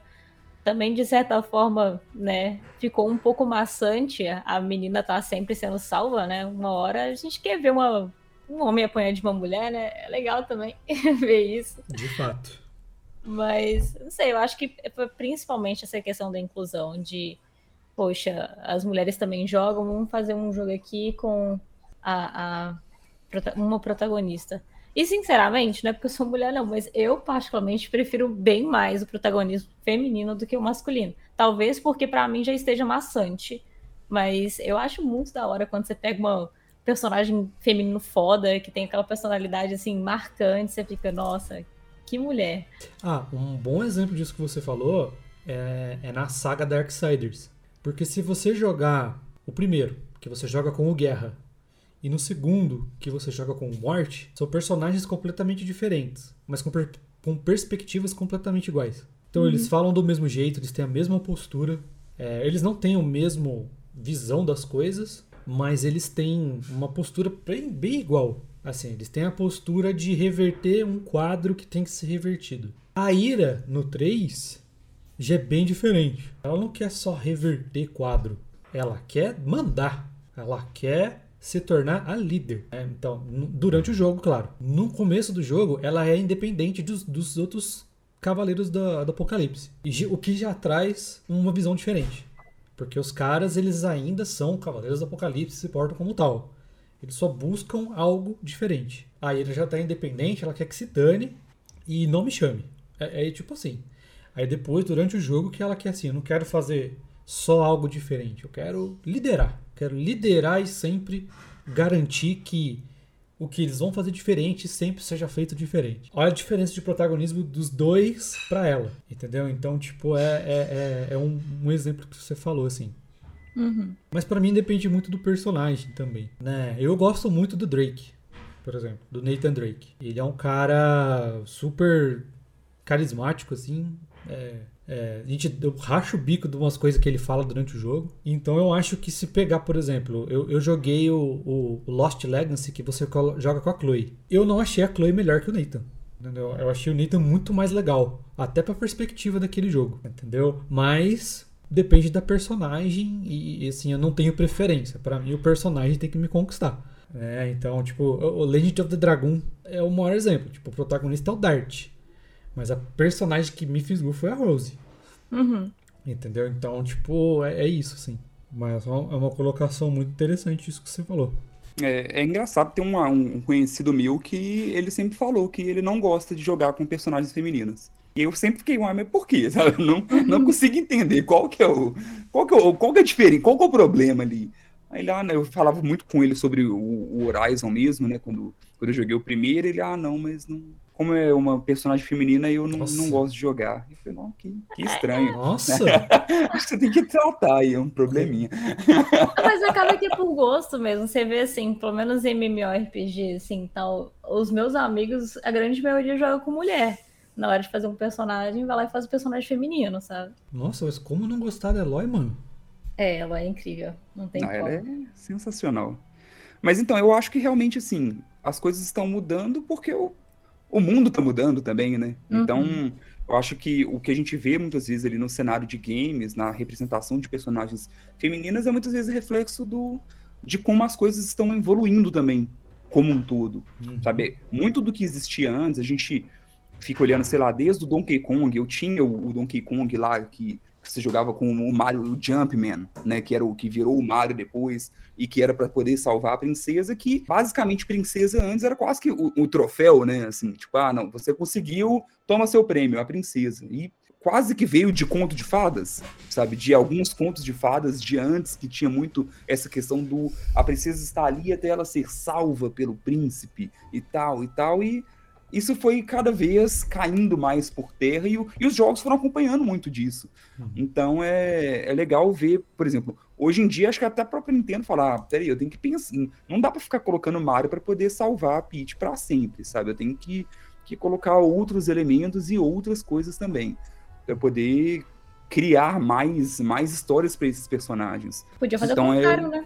Também, de certa forma, né, ficou um pouco maçante a menina tá sempre sendo salva, né? Uma hora a gente quer ver uma, um homem apanhar de uma mulher, né? É legal também [laughs] ver isso. De fato. Mas, não sei, eu acho que foi principalmente essa questão da inclusão, de, poxa, as mulheres também jogam, vamos fazer um jogo aqui com a, a uma protagonista. E, sinceramente, não é porque eu sou mulher, não, mas eu, particularmente, prefiro bem mais o protagonismo feminino do que o masculino. Talvez porque, pra mim, já esteja maçante. Mas eu acho muito da hora quando você pega uma personagem feminino foda, que tem aquela personalidade, assim, marcante, você fica, nossa, que mulher. Ah, um bom exemplo disso que você falou é, é na saga Darksiders. Porque se você jogar o primeiro, que você joga com o Guerra, e no segundo, que você joga com o Morte, são personagens completamente diferentes, mas com, per- com perspectivas completamente iguais. Então eles falam do mesmo jeito, eles têm a mesma postura, é, eles não têm o mesmo visão das coisas, mas eles têm uma postura bem, bem igual. Assim, eles têm a postura de reverter um quadro que tem que ser revertido. A Ira, no 3, já é bem diferente. Ela não quer só reverter quadro, ela quer mandar. Ela quer se tornar a líder. né? Então, durante o jogo, claro. No começo do jogo, ela é independente dos, dos outros cavaleiros da- do Apocalipse. O que já traz uma visão diferente. Porque os caras, eles ainda são cavaleiros do Apocalipse e se portam como tal. Eles só buscam algo diferente. Aí ele já tá independente, ela quer que se dane e não me chame. É, é tipo assim. Aí depois, durante o jogo, que ela quer assim, eu não quero fazer só algo diferente, eu quero liderar. Quero liderar e sempre garantir que o que eles vão fazer diferente sempre seja feito diferente. Olha a diferença de protagonismo dos dois pra ela, entendeu? Então, tipo, é, é, é, é um, um exemplo que você falou, assim. Mas pra mim depende muito do personagem também, né? Eu gosto muito do Drake, por exemplo, do Nathan Drake. Ele é um cara super carismático, assim. É, é, a gente, eu racho o bico de umas coisas que ele fala durante o jogo. Então eu acho que se pegar, por exemplo, eu, eu joguei o, o- Lost Legacy que você joga com a Chloe. Eu não achei a Chloe melhor que o Nathan. Entendeu? Eu achei o Nathan muito mais legal. Até pra perspectiva daquele jogo. Entendeu? Mas depende da personagem e, assim, eu não tenho preferência. Pra mim, o personagem tem que me conquistar. É, então, tipo, o o Legend of the Dragon é o maior exemplo. Tipo, o protagonista é o Dart. Mas a personagem que me fisgou foi a Rose. Uhum. Entendeu? Então, tipo, é, é isso, assim. Mas é uma, é uma colocação muito interessante isso que você falou. É, é engraçado ter uma- um conhecido meu que ele sempre falou que ele não gosta de jogar com personagens femininas. E eu sempre fiquei, uai, mas por quê? [laughs] Sabe? Eu Não, não consigo entender qual que é o. Qual que é, o, qual que é a diferença, qual que é o problema ali. Aí ele, ah, né, eu falava muito com ele sobre o, o Horizon mesmo, né? Quando, quando eu joguei o primeiro, ele, ah, não, mas não. Como é uma personagem feminina, eu não, não gosto de jogar. Eu falei, não, que, que estranho. Nossa! [laughs] Acho que você tem que tratar aí, é um probleminha. [laughs] Mas acaba que é por gosto mesmo. Você vê assim, pelo menos em MMORPG, assim, tal. Os meus amigos, a grande maioria joga com mulher. Na hora de fazer um personagem, vai lá e faz o personagem feminino, sabe? Nossa, mas como não gostar da Eloy, mano? É, ela é incrível. Não tem Não, como. ela é sensacional. Mas então, eu acho que realmente, assim, as coisas estão mudando porque o, o mundo está mudando também, né? Uhum. Então, Eu acho que o que a gente vê muitas vezes ali no cenário de games, na representação de personagens femininas, é muitas vezes reflexo do, de como as coisas estão evoluindo também, como um todo. Uhum. Sabe? Muito do que existia antes, a gente fica olhando, sei lá, desde o Donkey Kong, eu tinha o, o Donkey Kong lá que você jogava com o Mario, o Jumpman, né, que era o que virou o Mario depois e que era para poder salvar a princesa, que basicamente princesa antes era quase que o, o, troféu, né, assim, tipo, ah, não, você conseguiu, toma seu prêmio, a princesa. E quase que veio de conto de fadas, sabe, de alguns contos de fadas de antes que tinha muito essa questão do a princesa estar ali até ela ser salva pelo príncipe e tal e tal e isso foi cada vez caindo mais por terra e, e os jogos foram acompanhando muito disso. Uhum. Então é, é legal ver, por exemplo, hoje em dia acho que até a própria Nintendo falar, ah, peraí, eu tenho que pensar, não dá para ficar colocando Mario para poder salvar a Peach para sempre, sabe? Eu tenho que, que colocar outros elementos e outras coisas também para poder criar mais mais histórias para esses personagens. Podia fazer então, o é contrário, é... né?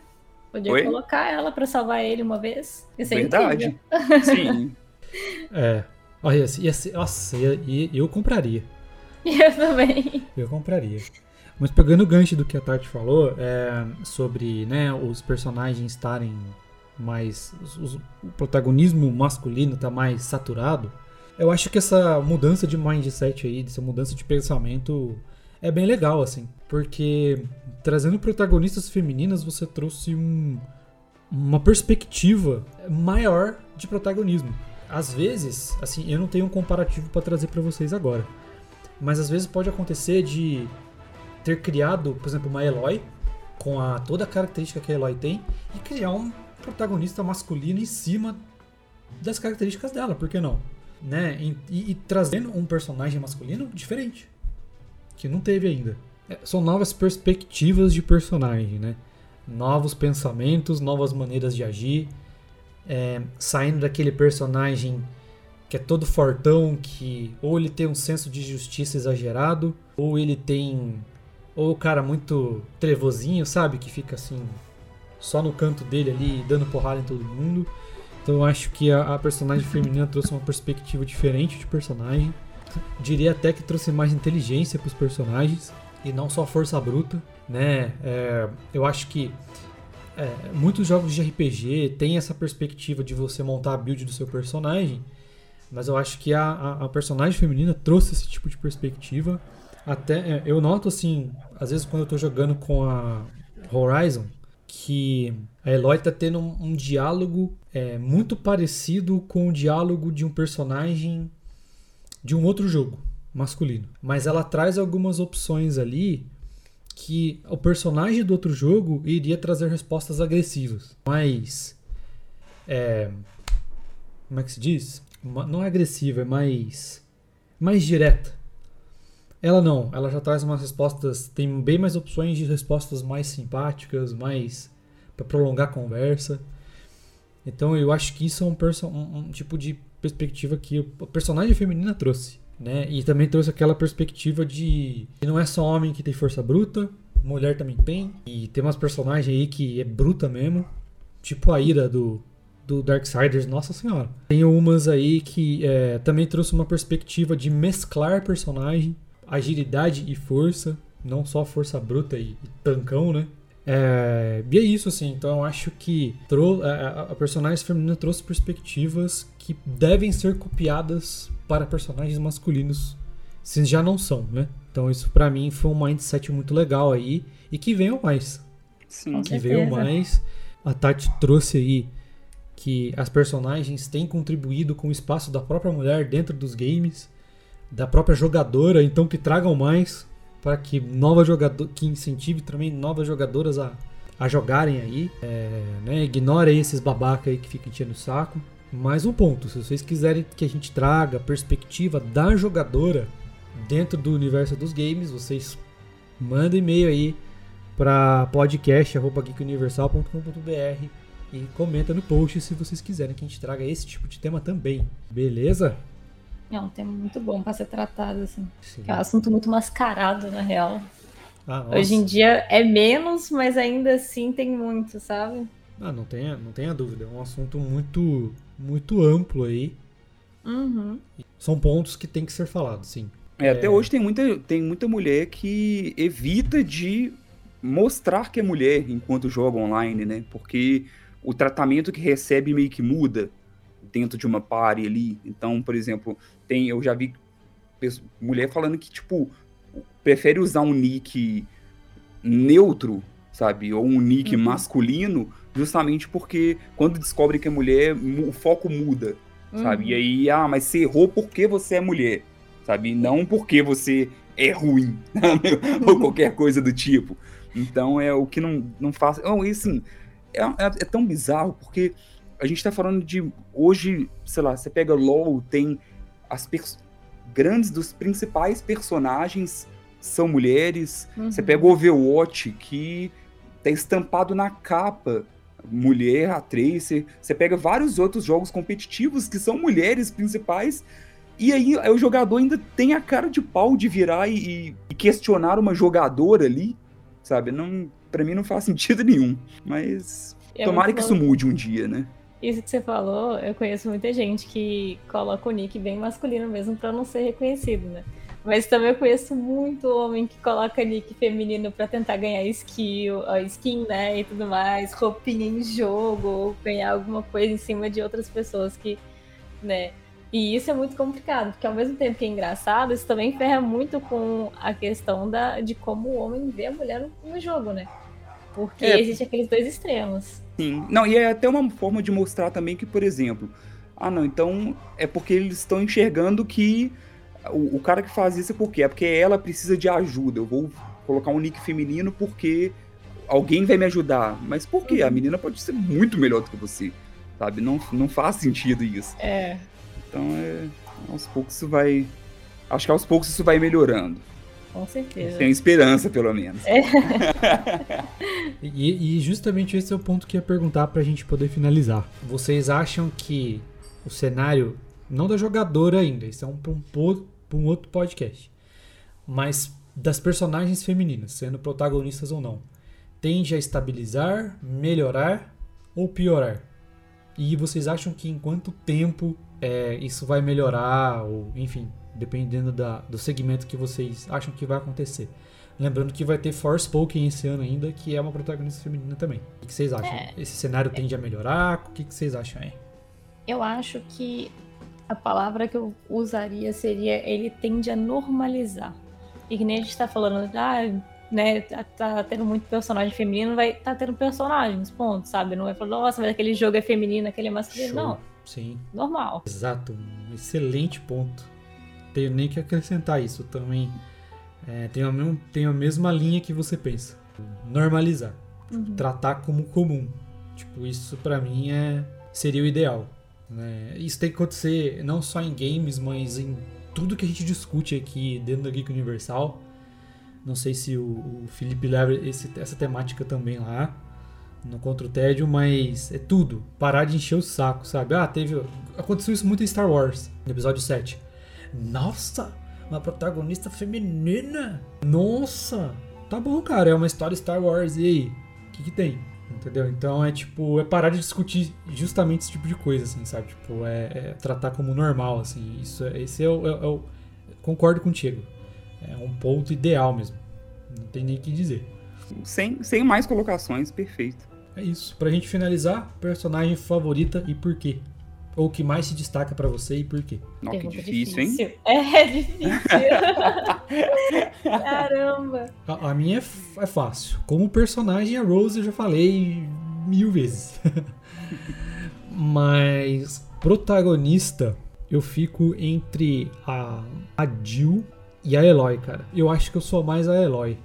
Podia Oi? colocar ela para salvar ele uma vez. Isso é Verdade. [laughs] Sim. [laughs] É. Olha, ia ser, nossa, ia, eu compraria. [laughs] Eu também. Eu compraria. Mas pegando o gancho do que a Tati falou, é, sobre né, os personagens estarem mais. Os, o protagonismo masculino tá mais saturado. Eu acho que essa mudança de mindset aí, essa mudança de pensamento é bem legal, assim. Porque trazendo protagonistas femininas, você trouxe um, uma perspectiva maior de protagonismo às vezes, assim, eu não tenho um comparativo para trazer para vocês agora. Mas às vezes pode acontecer de ter criado, por exemplo, uma Eloy com a, toda a característica que a Eloy tem e criar um protagonista masculino em cima das características dela, por que não? Né? E, e, trazendo um personagem masculino diferente, que não teve ainda. É, são novas perspectivas de personagem, né? Novos pensamentos, novas maneiras de agir é, saindo daquele personagem que é todo fortão, que ou ele tem um senso de justiça exagerado, ou ele tem. Ou o cara muito trevozinho, sabe? Que fica assim, só no canto dele ali, dando porrada em todo mundo. Então eu acho que a, a personagem feminina trouxe uma perspectiva diferente de personagem. Diria até que trouxe mais inteligência para os personagens e não só força bruta, né? É, eu acho que é, muitos jogos de RPG têm essa perspectiva de você montar a build do seu personagem, mas eu acho que a, a, a personagem feminina trouxe esse tipo de perspectiva. Até é, eu noto assim, às vezes quando eu tô jogando com a Horizon, que a Eloy tá tendo um, um diálogo é, muito parecido com o diálogo de um personagem de um outro jogo masculino. Mas ela traz algumas opções ali que o personagem do outro jogo iria trazer respostas agressivas. Mas. É, como é que se diz? Não é agressiva, é mais. mais direta. Ela não, ela já traz umas respostas. Tem bem mais opções de respostas mais simpáticas, mais. para prolongar a conversa. Então eu acho que isso é um, um, um tipo de perspectiva que a personagem feminina trouxe. Né? E também trouxe aquela perspectiva de que não é só homem que tem força bruta, mulher também tem. E tem umas personagens aí que é bruta mesmo, tipo a Ira do, do Darksiders, nossa senhora. Tem umas aí que é, também trouxe uma perspectiva de mesclar personagem, agilidade e força, não só força bruta e, e tancão, né? É, e é isso, assim. Então eu acho que trou a, a personagem feminina trouxe perspectivas que devem ser copiadas para personagens masculinos, se já não são, né? Então isso para mim foi um mindset muito legal aí e que venham mais. Sim, que venham mais. A Tati trouxe aí que as personagens têm contribuído com o espaço da própria mulher dentro dos games, da própria jogadora, então que tragam mais para que nova jogador, que incentive também novas jogadoras a, a jogarem aí, é, né? Ignore esses babaca aí que ficam enchendo o saco. Mais um ponto, se vocês quiserem que a gente traga a perspectiva da jogadora dentro do universo dos games, vocês mandem e-mail aí para podcast@geekuniversal.com.br e comenta no post se vocês quiserem que a gente traga esse tipo de tema também. Beleza? É um tema muito bom para ser tratado, assim. É um assunto muito mascarado, na real. Ah, Hoje em dia é menos, mas ainda assim tem muito, sabe? Ah, não tenha, não tenha dúvida. É um assunto muito, muito amplo aí. Uhum. São pontos que tem que ser falados, sim. É, até hoje tem muita, tem muita mulher que evita de mostrar que é mulher enquanto joga online, né? Porque o tratamento que recebe meio que muda dentro de uma party ali. Então, por exemplo, tem eu já vi mulher falando que, tipo, prefere usar um nick neutro, sabe? Ou um nick uhum. masculino, justamente porque quando descobre que é mulher, o foco muda, uhum. sabe? E aí, ah, mas você errou porque você é mulher, sabe? Não porque você é ruim, [laughs] ou qualquer coisa do tipo. Então é o que não, não faz. Não, e assim, é, é, é tão bizarro porque a gente tá falando de. Hoje, sei lá, você pega LOL, tem as grandes dos principais personagens são mulheres. Uhum. Você pega o Overwatch, que tá estampado na capa. Mulher, atriz. Você pega vários outros jogos competitivos que são mulheres principais. E aí, o jogador ainda tem a cara de pau de virar e, e questionar uma jogadora ali, sabe? Não, para mim não faz [laughs] sentido nenhum. Mas é tomara que isso mude um dia, né? Isso que você falou, eu conheço muita gente que coloca o nick bem masculino mesmo para não ser reconhecido, né? Mas também eu conheço muito homem que coloca nick feminino para tentar ganhar skill, skin, né, e tudo mais, roupinha em jogo, ou ganhar alguma coisa em cima de outras pessoas que, né. E isso é muito complicado, porque ao mesmo tempo que é engraçado, isso também ferra muito com a questão da, de como o homem vê a mulher no, no jogo, né? Porque é. existe aqueles dois extremos. Sim. Não, e é até uma forma de mostrar também que, por exemplo, ah não, então é porque eles estão enxergando que o, o, cara que faz isso é porque é porque ela precisa de ajuda. Eu vou colocar um nick feminino porque alguém vai me ajudar. Mas por quê? A uhum. menina pode ser muito melhor do que você, sabe? Não, não faz sentido isso. É. Então é aos poucos isso vai acho que aos poucos isso vai melhorando. Com certeza. Tem esperança, pelo menos. É. [laughs] e, e, justamente esse é o ponto que eu ia perguntar pra gente poder finalizar. Vocês acham que o cenário, não da jogadora ainda, isso é um, um, um outro podcast, mas das personagens femininas, sendo protagonistas ou não, tende a estabilizar, melhorar ou piorar? E vocês acham que em quanto tempo é, isso vai melhorar, ou enfim, dependendo da, do segmento que vocês acham que vai acontecer. Lembrando que vai ter Forspoken esse ano ainda, que é uma protagonista feminina também. O que vocês acham? É, Esse cenário tende a melhorar? O que vocês acham aí? Eu acho que a palavra que eu usaria seria ele tende a normalizar. E que nem a gente tá falando, ah, né, tá, tá tendo muito personagem feminino, vai tá tendo personagens, ponto, sabe? Não vai falar, nossa, mas aquele jogo é feminino, aquele é masculino. Show. Não. Sim. Normal. Exato. Um excelente ponto tenho nem que acrescentar isso. Também é, tenho, a mesma, a mesma linha que você pensa. Normalizar. Uhum. Tratar como comum. Tipo, isso para mim é seria o ideal. Né? Isso tem que acontecer não só em games, mas em tudo que a gente discute aqui dentro da Geek Universal. Não sei se o, o Felipe leva esse, essa temática também lá no Contra o Tédio, mas é tudo. Parar de encher o saco, sabe? Ah, teve. Aconteceu isso muito em Star Wars, no episódio 7. Nossa, uma protagonista feminina. Nossa, tá bom, cara, é uma história Star Wars. E aí? O que, que tem? Entendeu? Então é tipo, é parar de discutir justamente esse tipo de coisa, assim, sabe? Tipo, é, é tratar como normal, assim. Isso, é, esse é o, é, é o. Concordo contigo. É um ponto ideal mesmo. Não tem nem o que dizer. Sem, sem mais colocações, perfeito. É isso. Pra gente finalizar, personagem favorita e por quê? Ou o que mais se destaca para você e por quê? Nossa, que difícil, difícil, hein? É, difícil. [laughs] Caramba. A, a minha é, é, fácil. Como personagem, a Rose eu já falei mil vezes. [laughs] Mas protagonista, eu fico entre a, a Jill e a Eloy, cara. Eu acho que eu sou mais a Eloy.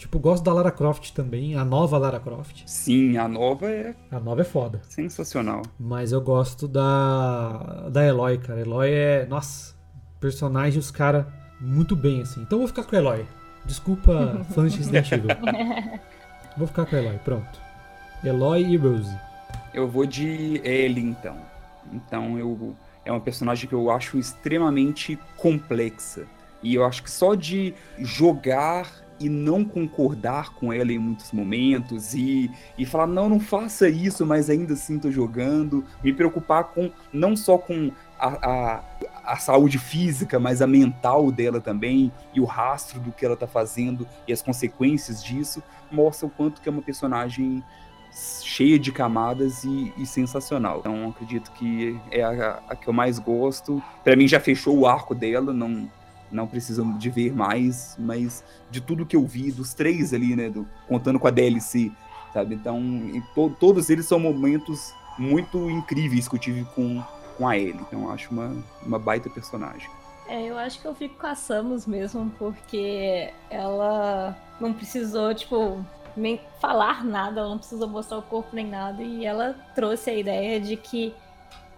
Tipo, gosto da Lara Croft também, a nova Lara Croft. Sim, a nova é. A nova é foda. Sensacional. Mas eu gosto da. Da Eloy, cara. Eloy é. Nossa, personagem, os caras muito bem, assim. Então eu vou ficar com a Eloy. Desculpa, [laughs] fãs de Resident Evil. Vou ficar com a Eloy, pronto. Eloy e Rose. Eu vou de Ellie, então. Então eu. É uma personagem que eu acho extremamente complexa. E eu acho que só de jogar e não concordar com ela em muitos momentos e, e falar, não, não faça isso, mas ainda assim tô jogando. Me preocupar com não só com a, a, a, saúde física, mas a mental dela também, e o rastro do que ela tá fazendo e as consequências disso, mostra o quanto que é uma personagem cheia de camadas e, e sensacional. Então acredito que é a, a que eu mais gosto. Para mim já fechou o arco dela, não não precisam de ver mais, mas de tudo que eu vi, dos três ali, né, do, contando com a DLC, sabe? Então, to, todos eles são momentos muito incríveis que eu tive com, com a Ellie. Então, eu acho uma, uma baita personagem. É, eu acho que eu fico com a Samus mesmo, porque ela não precisou, tipo, nem falar nada, ela não precisou mostrar o corpo nem nada, e ela trouxe a ideia de que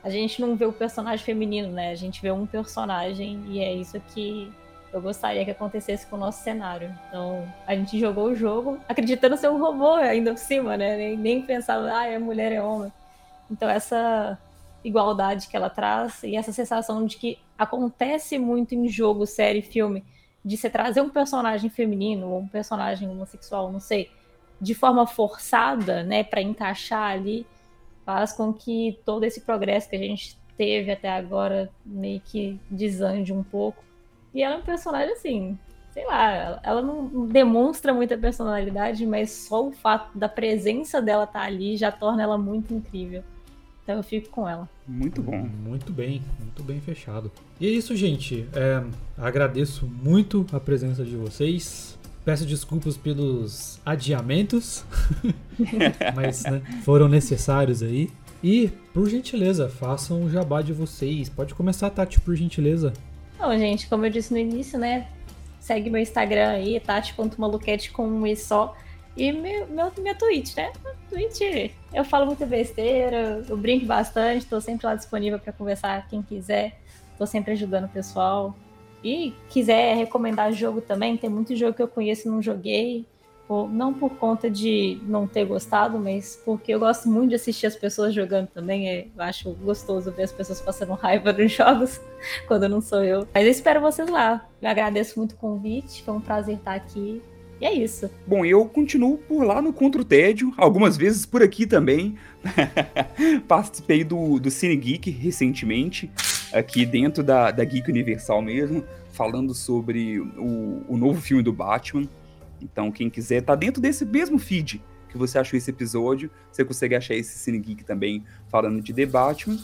a gente não vê o personagem feminino, né? A gente vê um personagem e é isso que eu gostaria que acontecesse com o nosso cenário. Então, a gente jogou o jogo acreditando ser um robô ainda por cima, né? Nem, nem pensava, ah, é mulher, é homem. Então, essa igualdade que ela traz e essa sensação de que acontece muito em jogo, série, filme, de você trazer um personagem feminino ou um personagem homossexual, não sei, de forma forçada, né, para encaixar ali faz com que todo esse progresso que a gente teve até agora meio que desande um pouco. E ela é um personagem assim, sei lá, ela não demonstra muita personalidade, mas só o fato da presença dela estar tá ali já torna ela muito incrível. Então eu fico com ela. Muito bom. Muito bem, muito bem fechado. E é isso, gente. É, agradeço muito a presença de vocês. Peço desculpas pelos adiamentos, [laughs] mas né, foram necessários aí. E, por gentileza, façam o jabá de vocês. Pode começar, Tati, por gentileza. Bom, gente, como eu disse no início, né? Segue meu Instagram aí, tati.maluquete com um e só. E meu, meu, minha Twitch, né? Twitch, eu falo muita besteira, eu brinco bastante, tô sempre lá disponível para conversar quem quiser. Tô sempre ajudando o pessoal. E quiser recomendar jogo também, tem muito jogo que eu conheço e não joguei. não por conta de não ter gostado, mas porque eu gosto muito de assistir as pessoas jogando também. É, eu acho gostoso ver as pessoas passando raiva [laughs] nos jogos quando não sou eu. Mas eu espero vocês lá. Eu agradeço muito o convite, foi um prazer estar aqui. E é isso. Bom, eu continuo por lá no Contra o Tédio, algumas vezes por aqui também. [laughs] Participei do, do Cine Geek recentemente aqui dentro da, da Geek Universal mesmo, falando sobre o, o novo filme do Batman. Então, quem quiser, tá dentro desse mesmo feed que você achou esse episódio. Você consegue achar esse Cine Geek também falando de The Batman.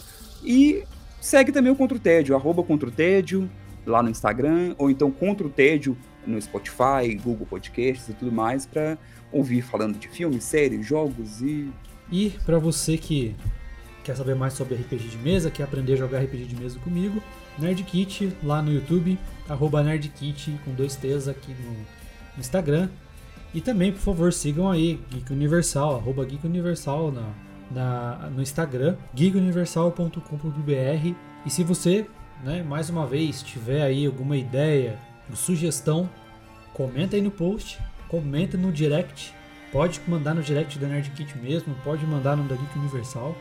E segue também o Contra o Tédio, arroba Contra o Tédio, lá no Instagram, ou então Contra o Tédio no Spotify, Google Podcasts e tudo mais, para ouvir falando de filmes, séries, jogos e. E para você que quer saber mais sobre RPG de mesa, quer aprender a jogar RPG de mesa comigo, Nerdkit lá no YouTube, arroba Nerdkit com dois T's aqui no, Instagram. E também, por favor, sigam aí Geek Universal, arroba Geek Universal na, na, no Instagram, geekuniversal.com.br. E se você, né, mais uma vez, tiver aí alguma ideia, sugestão, comenta aí no post, comenta no direct. Pode mandar no direct da Nerdkit mesmo, pode mandar no da Geek Universal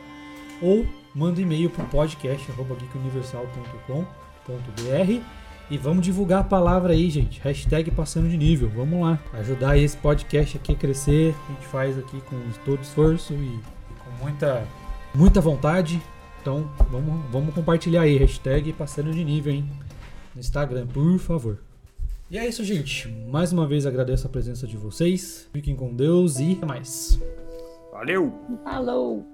ou manda e-mail para o podcast.geekuniversal.com.br e vamos divulgar a palavra aí, gente. Hashtag passando de nível. Vamos lá. Ajudar esse podcast aqui a crescer. A gente faz aqui com todo esforço e com muita, muita vontade. Então, vamos, vamos compartilhar aí. Hashtag passando de nível, hein? No Instagram, por favor. E é isso, gente. Mais uma vez agradeço a presença de vocês. Fiquem com Deus e até mais. Valeu! Falou!